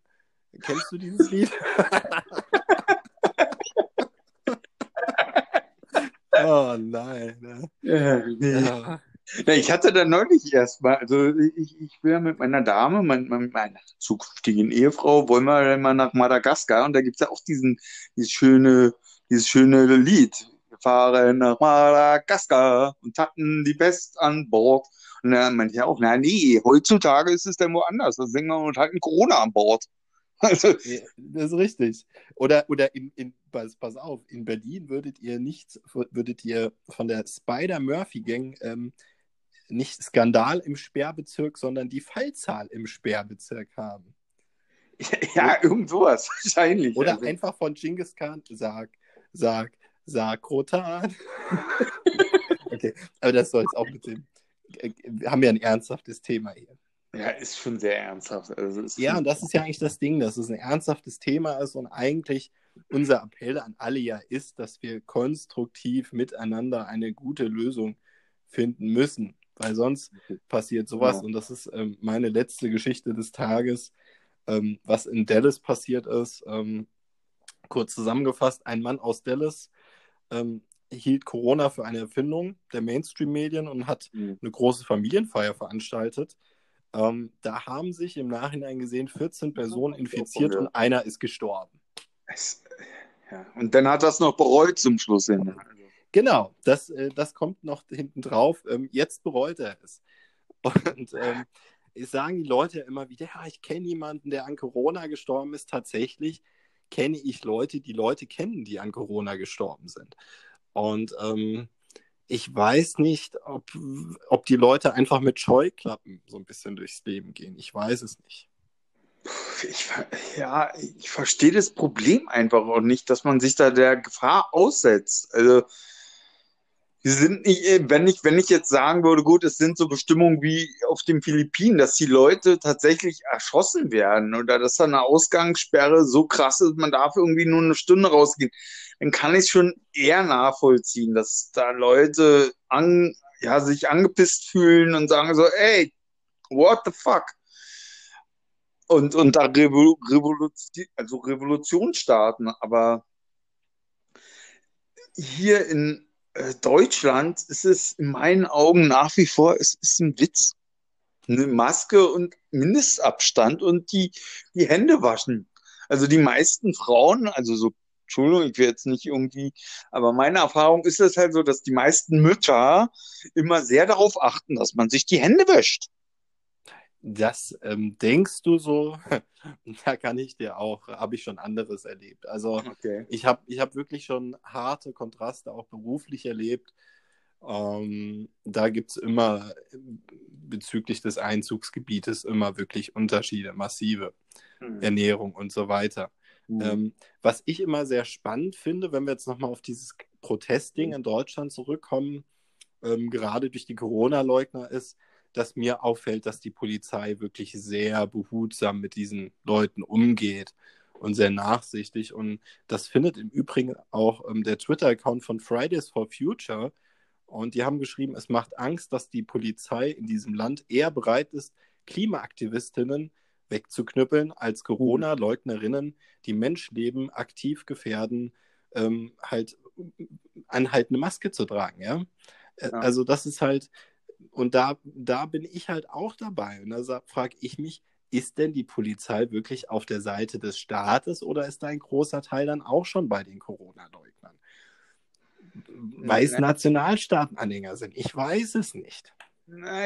Kennst du dieses Lied? [LAUGHS] oh nein. Ne? Ja, nee. ja. Ja, ich hatte da neulich erst mal, also ich, ich will ja mit meiner Dame, mein, mein, meiner zukünftigen Ehefrau, wollen wir mal nach Madagaskar und da gibt es ja auch diesen, dieses schöne, dieses schöne Lied. Wir fahren nach Madagaskar und hatten die Best an Bord. Und dann meinte ich auch, na nee, heutzutage ist es dann woanders. Da singen wir und halten Corona an Bord. [LAUGHS] Also, das ist richtig. Oder, oder in, in pass, pass auf, in Berlin würdet ihr nicht, würdet ihr von der Spider-Murphy-Gang ähm, nicht Skandal im Sperrbezirk, sondern die Fallzahl im Sperrbezirk haben. [LAUGHS] Ja, irgend sowas [LAUGHS] wahrscheinlich. Oder also. einfach von Genghis Khan, sag, sag, sag, Rotan. [LAUGHS] okay, aber das soll es auch mit dem wir haben ja ein ernsthaftes Thema hier. Ja, ist schon sehr ernsthaft. Also ja, und das ist ja eigentlich das Ding, dass es ein ernsthaftes Thema ist und eigentlich unser Appell an alle ja ist, dass wir konstruktiv miteinander eine gute Lösung finden müssen, weil sonst passiert sowas ja. und das ist ähm, meine letzte Geschichte des Tages, ähm, was in Dallas passiert ist. Ähm, kurz zusammengefasst, ein Mann aus Dallas ähm, hielt Corona für eine Erfindung der Mainstream-Medien und hat mhm. eine große Familienfeier veranstaltet. Ähm, da haben sich im Nachhinein gesehen 14 Personen infiziert und einer ist gestorben. Es, ja. Und dann hat das noch bereut zum Schluss hin. Genau, das, äh, das kommt noch hinten drauf. Ähm, jetzt bereut er es. Und ähm, sagen die Leute immer wieder, ja, ich kenne jemanden, der an Corona gestorben ist. Tatsächlich kenne ich Leute, die Leute kennen, die an Corona gestorben sind. Und ähm, ich weiß nicht, ob, ob die Leute einfach mit Scheuklappen so ein bisschen durchs Leben gehen. Ich weiß es nicht. Ich, ja, ich verstehe das Problem einfach auch nicht, dass man sich da der Gefahr aussetzt. Also, die sind nicht, äh, wenn ich, wenn ich jetzt sagen würde, gut, es sind so Bestimmungen wie auf den Philippinen, dass die Leute tatsächlich erschossen werden oder dass da eine Ausgangssperre so krass ist, man darf irgendwie nur eine Stunde rausgehen, dann kann ich schon eher nachvollziehen, dass da Leute an, ja, sich angepisst fühlen und sagen so, ey, what the fuck? Und, und da Revol Revolution, also Revolution starten, aber hier in Deutschland ist es in meinen Augen nach wie vor, es ist ein Witz. Eine Maske und Mindestabstand und die, die Hände waschen. Also die meisten Frauen, also so, Entschuldigung, ich will jetzt nicht irgendwie, aber meine Erfahrung ist es halt so, dass die meisten Mütter immer sehr darauf achten, dass man sich die Hände wäscht. Das ähm, denkst du so? [LAUGHS] da kann ich dir auch, habe ich schon anderes erlebt. Also okay. ich habe ich hab wirklich schon harte Kontraste auch beruflich erlebt. Ähm, da gibt es immer bezüglich des Einzugsgebietes immer wirklich Unterschiede, massive hm. Ernährung und so weiter. Hm. Ähm, was ich immer sehr spannend finde, wenn wir jetzt nochmal auf dieses Protestding in Deutschland zurückkommen, ähm, gerade durch die Corona-Leugner, ist, dass mir auffällt, dass die Polizei wirklich sehr behutsam mit diesen Leuten umgeht und sehr nachsichtig. Und das findet im Übrigen auch ähm, der Twitter-Account von Fridays for Future. Und die haben geschrieben, es macht Angst, dass die Polizei in diesem Land eher bereit ist, Klimaaktivistinnen wegzuknüppeln, als Corona-Leugnerinnen, die Menschenleben aktiv gefährden, ähm, halt an halt eine Maske zu tragen, ja? Ja. Also das ist halt, und da, da bin ich halt auch dabei. Und da frage ich mich, ist denn die Polizei wirklich auf der Seite des Staates oder ist da ein großer Teil dann auch schon bei den Corona-Leugnern? Weil es Nationalstaatenanhänger sind. Ich weiß es nicht.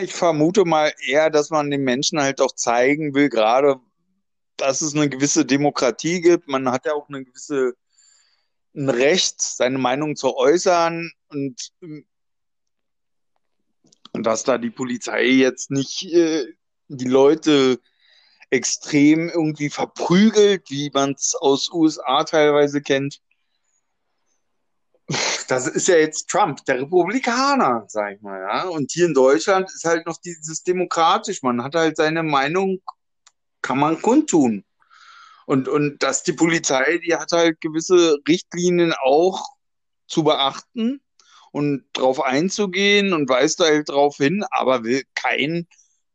Ich vermute mal eher, dass man den Menschen halt auch zeigen will, gerade, dass es eine gewisse Demokratie gibt. Man hat ja auch eine gewisse ein Recht, seine Meinung zu äußern. Und und dass da die Polizei jetzt nicht äh, die Leute extrem irgendwie verprügelt, wie man es aus USA teilweise kennt. Das ist ja jetzt Trump, der Republikaner, sag ich mal, ja. Und hier in Deutschland ist halt noch dieses demokratisch. Man hat halt seine Meinung, kann man kundtun. Und, und dass die Polizei, die hat halt gewisse Richtlinien auch zu beachten und drauf einzugehen und weist halt drauf hin, aber will kein,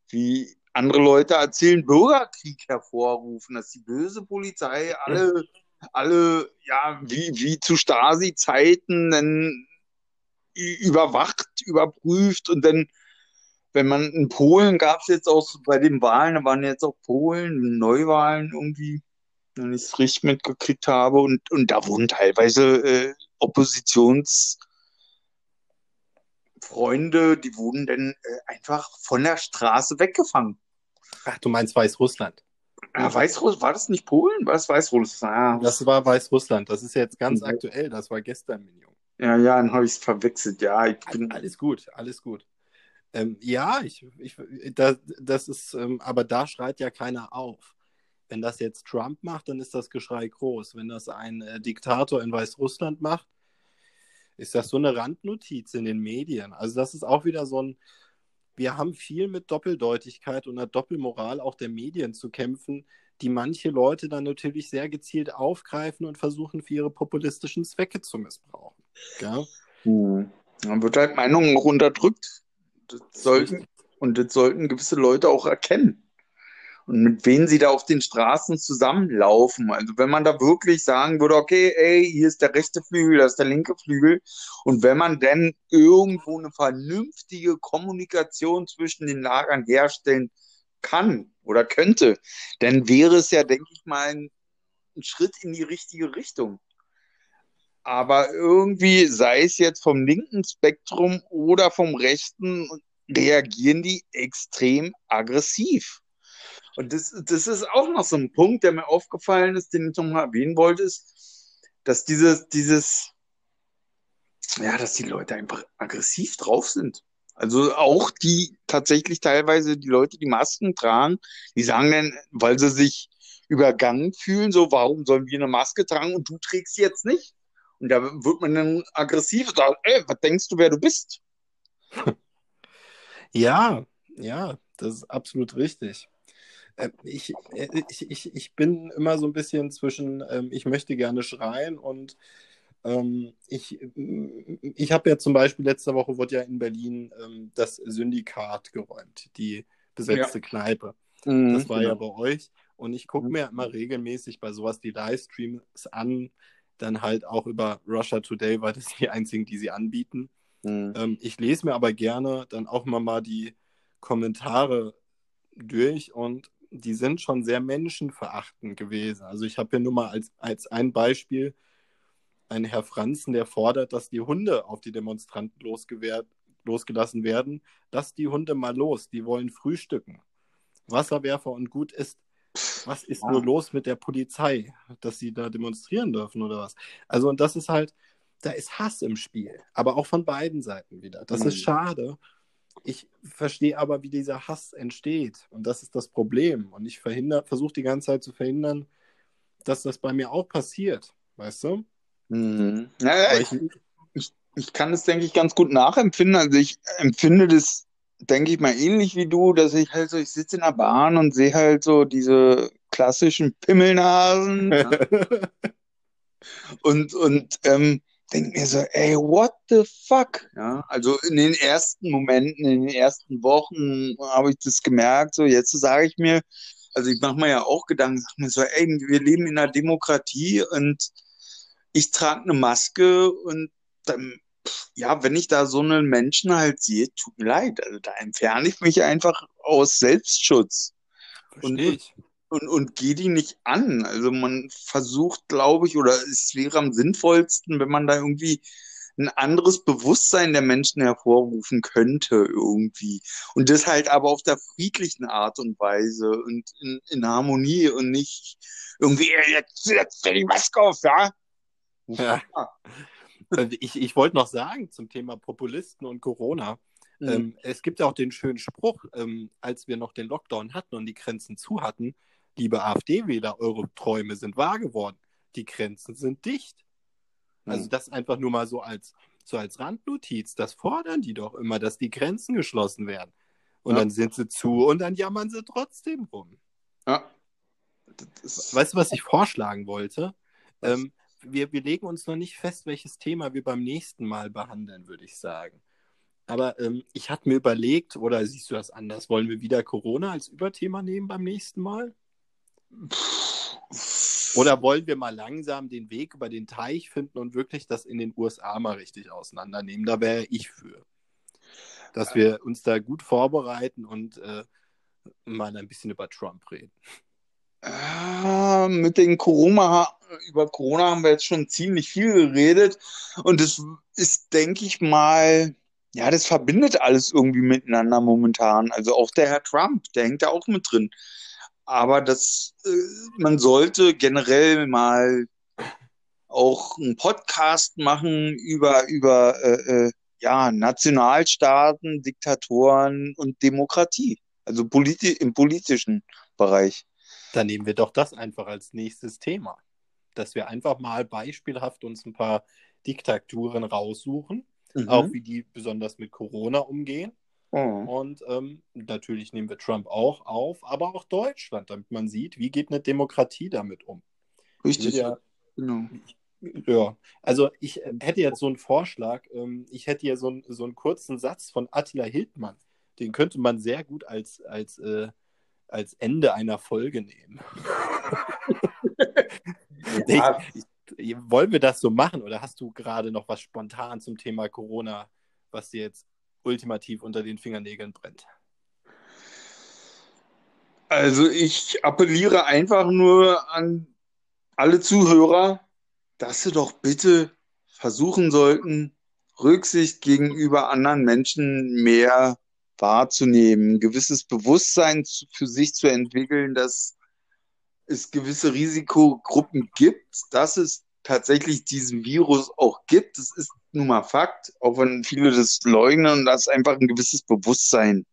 wie andere Leute erzählen, Bürgerkrieg hervorrufen, dass die böse Polizei alle, alle, ja, wie, wie zu Stasi-Zeiten dann überwacht, überprüft und dann, wenn man in Polen gab es jetzt auch bei den Wahlen, da waren jetzt auch Polen, Neuwahlen irgendwie, wenn ich es richtig mitgekriegt habe, und, und da wurden teilweise äh, Oppositions- Freunde, die wurden dann äh, einfach von der Straße weggefangen. Ach, du meinst Weißrussland? Ja, Weißrussland, war das nicht Polen? War das Weißrussland? Ah, das war Weißrussland. Das ist jetzt ganz mhm. aktuell. Das war gestern, Minion. Ja, ja, dann habe ich es verwechselt. Ja, ich bin... Alles gut, alles gut. Ähm, ja, ich, ich, das, das ist, ähm, aber da schreit ja keiner auf. Wenn das jetzt Trump macht, dann ist das Geschrei groß. Wenn das ein äh, Diktator in Weißrussland macht, ist das so eine Randnotiz in den Medien. Also das ist auch wieder so ein, wir haben viel mit Doppeldeutigkeit und einer Doppelmoral auch der Medien zu kämpfen, die manche Leute dann natürlich sehr gezielt aufgreifen und versuchen, für ihre populistischen Zwecke zu missbrauchen. Ja? Hm. Dann wird halt Meinungen unterdrückt. Das sollten, und das sollten gewisse Leute auch erkennen und mit wem sie da auf den Straßen zusammenlaufen. Also wenn man da wirklich sagen würde, okay, ey, hier ist der rechte Flügel, das ist der linke Flügel. Und wenn man denn irgendwo eine vernünftige Kommunikation zwischen den Lagern herstellen kann oder könnte, dann wäre es ja, denke ich mal, ein, ein Schritt in die richtige Richtung. Aber irgendwie, sei es jetzt vom linken Spektrum oder vom rechten, reagieren die extrem aggressiv. Und das, das ist auch noch so ein Punkt, der mir aufgefallen ist, den ich nochmal erwähnen wollte, ist, dass dieses, dieses, ja, dass die Leute einfach aggressiv drauf sind. Also auch die tatsächlich teilweise die Leute, die Masken tragen, die sagen dann, weil sie sich übergangen fühlen, so, warum sollen wir eine Maske tragen und du trägst sie jetzt nicht? Und da wird man dann aggressiv und sagt, ey, was denkst du, wer du bist? [LAUGHS] Ja, ja, das ist absolut richtig. Äh, ich, äh, ich, ich, ich bin immer so ein bisschen zwischen, ähm, ich möchte gerne schreien und ähm, ich, ich habe ja zum Beispiel letzte Woche wurde ja in Berlin ähm, das Syndikat geräumt, die besetzte ja. Kneipe. Mhm, das war genau. ja bei euch. Und ich gucke mhm. mir immer regelmäßig bei sowas die Livestreams an, dann halt auch über Russia Today, weil das die einzigen, die sie anbieten. Mhm. Ähm, ich lese mir aber gerne dann auch mal, mal die Kommentare durch und die sind schon sehr menschenverachtend gewesen. Also ich habe hier nur mal als, als ein Beispiel einen Herr Franzen, der fordert, dass die Hunde auf die Demonstranten losgelassen werden. Lass die Hunde mal los, die wollen frühstücken. Wasserwerfer und gut ist. Was ist ja. nur los mit der Polizei, dass sie da demonstrieren dürfen oder was? Also, und das ist halt, da ist Hass im Spiel, aber auch von beiden Seiten wieder. Das mhm. ist schade. Ich verstehe aber, wie dieser Hass entsteht. Und das ist das Problem. Und ich versuche die ganze Zeit zu verhindern, dass das bei mir auch passiert. Weißt du? Mhm. Naja, ich, ich, ich kann das, denke ich, ganz gut nachempfinden. Also ich empfinde das, denke ich mal, ähnlich wie du, dass ich halt so, ich sitze in der Bahn und sehe halt so diese klassischen Pimmelnasen. [LAUGHS] und und ähm, denke mir so, ey, what the fuck? Ja, also in den ersten Momenten, in den ersten Wochen habe ich das gemerkt. So, jetzt sage ich mir, also ich mache mir ja auch Gedanken, sag mir so, ey, wir leben in einer Demokratie und ich trage eine Maske und dann, ja, wenn ich da so einen Menschen halt sehe, tut mir leid. Also da entferne ich mich einfach aus Selbstschutz. Verstehe ich und, und geh die nicht an. Also man versucht, glaube ich, oder es wäre am sinnvollsten, wenn man da irgendwie ein anderes Bewusstsein der Menschen hervorrufen könnte irgendwie. Und das halt aber auf der friedlichen Art und Weise und in, in Harmonie und nicht irgendwie, jetzt setzt die Maske auf, ja? Ja. Also ich, ich wollte noch sagen zum Thema Populisten und Corona. Mhm. Ähm, es gibt ja auch den schönen Spruch, ähm, als wir noch den Lockdown hatten und die Grenzen zu hatten, liebe AfD-Wähler, eure Träume sind wahr geworden. Die Grenzen sind dicht. Also hm. das einfach nur mal so als, so als Randnotiz. Das fordern die doch immer, dass die Grenzen geschlossen werden. Und ja. dann sind sie zu und dann jammern sie trotzdem rum. Ja. Weißt du, was ich vorschlagen wollte? Ähm, wir, wir legen uns noch nicht fest, welches Thema wir beim nächsten Mal behandeln, würde ich sagen. Aber ähm, ich hatte mir überlegt, oder siehst du das anders? Wollen wir wieder Corona als Überthema nehmen beim nächsten Mal? Oder wollen wir mal langsam den Weg über den Teich finden und wirklich das in den USA mal richtig auseinandernehmen? Da wäre ich für. Dass wir uns da gut vorbereiten und äh, mal ein bisschen über Trump reden. Äh, mit den Corona, über Corona haben wir jetzt schon ziemlich viel geredet. Und das ist, denke ich mal, ja, das verbindet alles irgendwie miteinander momentan. Also auch der Herr Trump, der hängt da auch mit drin. Aber das, äh, man sollte generell mal auch einen Podcast machen über, über äh, äh, ja, Nationalstaaten, Diktatoren und Demokratie. Also politi im politischen Bereich. Dann nehmen wir doch das einfach als nächstes Thema. Dass wir einfach mal beispielhaft uns ein paar Diktaturen raussuchen, mhm. auch wie die besonders mit Corona umgehen Mhm. Und ähm, natürlich nehmen wir Trump auch auf, aber auch Deutschland, damit man sieht, wie geht eine Demokratie damit um. Richtig. Ja, genau. Ja, also ich hätte jetzt so einen Vorschlag. Ähm, ich hätte hier so, ein, so einen kurzen Satz von Attila Hildmann. Den könnte man sehr gut als, als, äh, als Ende einer Folge nehmen. [LAUGHS] ja. ich, ich, wollen wir das so machen oder hast du gerade noch was spontan zum Thema Corona, was dir jetzt ultimativ unter den Fingernägeln brennt? Also ich appelliere einfach nur an alle Zuhörer, dass sie doch bitte versuchen sollten, Rücksicht gegenüber anderen Menschen mehr wahrzunehmen, ein gewisses Bewusstsein für sich zu entwickeln, dass es gewisse Risikogruppen gibt, dass es tatsächlich diesen Virus auch gibt. Das ist nun mal Fakt, auch wenn viele das leugnen, dass einfach ein gewisses Bewusstsein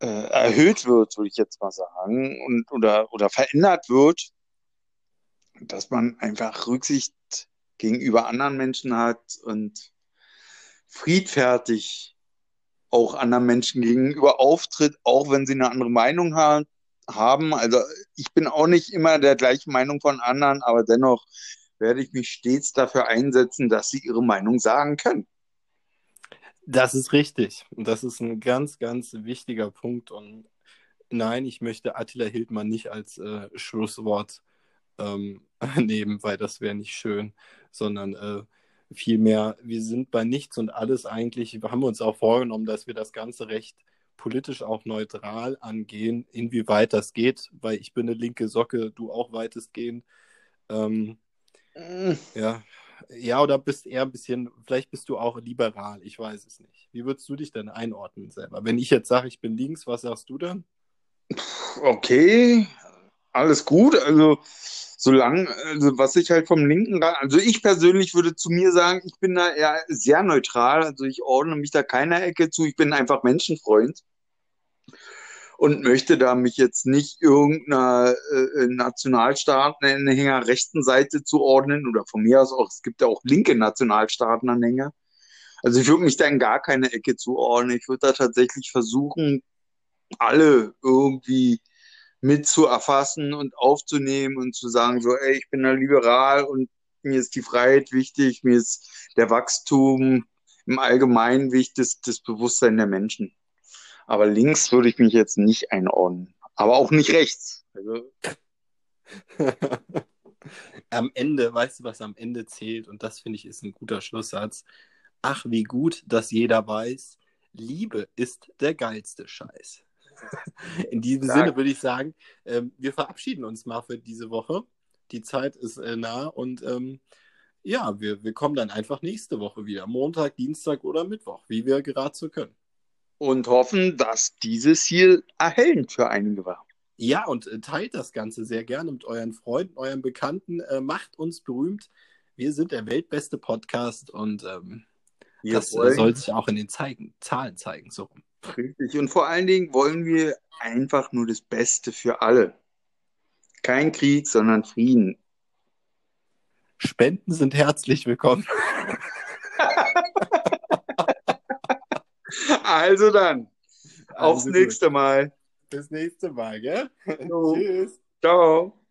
äh, erhöht wird, würde ich jetzt mal sagen, und, oder, oder verändert wird, dass man einfach Rücksicht gegenüber anderen Menschen hat und friedfertig auch anderen Menschen gegenüber auftritt, auch wenn sie eine andere Meinung haben. Also ich bin auch nicht immer der gleichen Meinung von anderen, aber dennoch werde ich mich stets dafür einsetzen, dass sie ihre Meinung sagen können. Das ist richtig. Und das ist ein ganz, ganz wichtiger Punkt. Und nein, ich möchte Attila Hildmann nicht als äh, Schlusswort ähm, [LAUGHS] nehmen, weil das wäre nicht schön, sondern äh, vielmehr, wir sind bei nichts und alles eigentlich, wir haben uns auch vorgenommen, dass wir das Ganze recht politisch auch neutral angehen, inwieweit das geht, weil ich bin eine linke Socke, du auch weitestgehend. Ähm. Ja, ja, oder bist eher ein bisschen, vielleicht bist du auch liberal, ich weiß es nicht. Wie würdest du dich denn einordnen selber? Wenn ich jetzt sage, ich bin links, was sagst du dann? Okay, alles gut. Also, solange, also was ich halt vom linken also ich persönlich würde zu mir sagen, ich bin da eher sehr neutral. Also, ich ordne mich da keiner Ecke zu. Ich bin einfach Menschenfreund und möchte da mich jetzt nicht irgendeiner äh, Nationalstaatenanhänger rechten Seite zuordnen oder von mir aus auch, es gibt ja auch linke Nationalstaatenanhänger. Also ich würde mich da in gar keine Ecke zuordnen. Ich würde da tatsächlich versuchen, alle irgendwie mit zu erfassen und aufzunehmen und zu sagen, so, ey, ich bin da liberal und mir ist die Freiheit wichtig, mir ist der Wachstum im Allgemeinen wichtig, das Bewusstsein der Menschen. Aber links würde ich mich jetzt nicht einordnen. Aber auch nicht rechts. Also... [LAUGHS] am Ende, weißt du, was am Ende zählt? Und das finde ich ist ein guter Schlusssatz. Ach, wie gut, dass jeder weiß, Liebe ist der geilste Scheiß. [LAUGHS] In diesem Sag. Sinne würde ich sagen, ähm, wir verabschieden uns mal für diese Woche. Die Zeit ist äh, nah und ähm, ja, wir, wir kommen dann einfach nächste Woche wieder. Montag, Dienstag oder Mittwoch, wie wir gerade so können und hoffen, dass dieses hier erhellend für einige war. Ja, und äh, teilt das Ganze sehr gerne mit euren Freunden, euren Bekannten. Äh, macht uns berühmt. Wir sind der weltbeste Podcast und ähm, das äh, soll sich auch in den Zeigen, Zahlen zeigen. So. Richtig. Und vor allen Dingen wollen wir einfach nur das Beste für alle. Kein Krieg, sondern Frieden. Spenden sind herzlich willkommen. [LAUGHS] Also dann. Also aufs nächste Mal. Bis nächste Mal, gell? [LAUGHS] Tschüss. Ciao.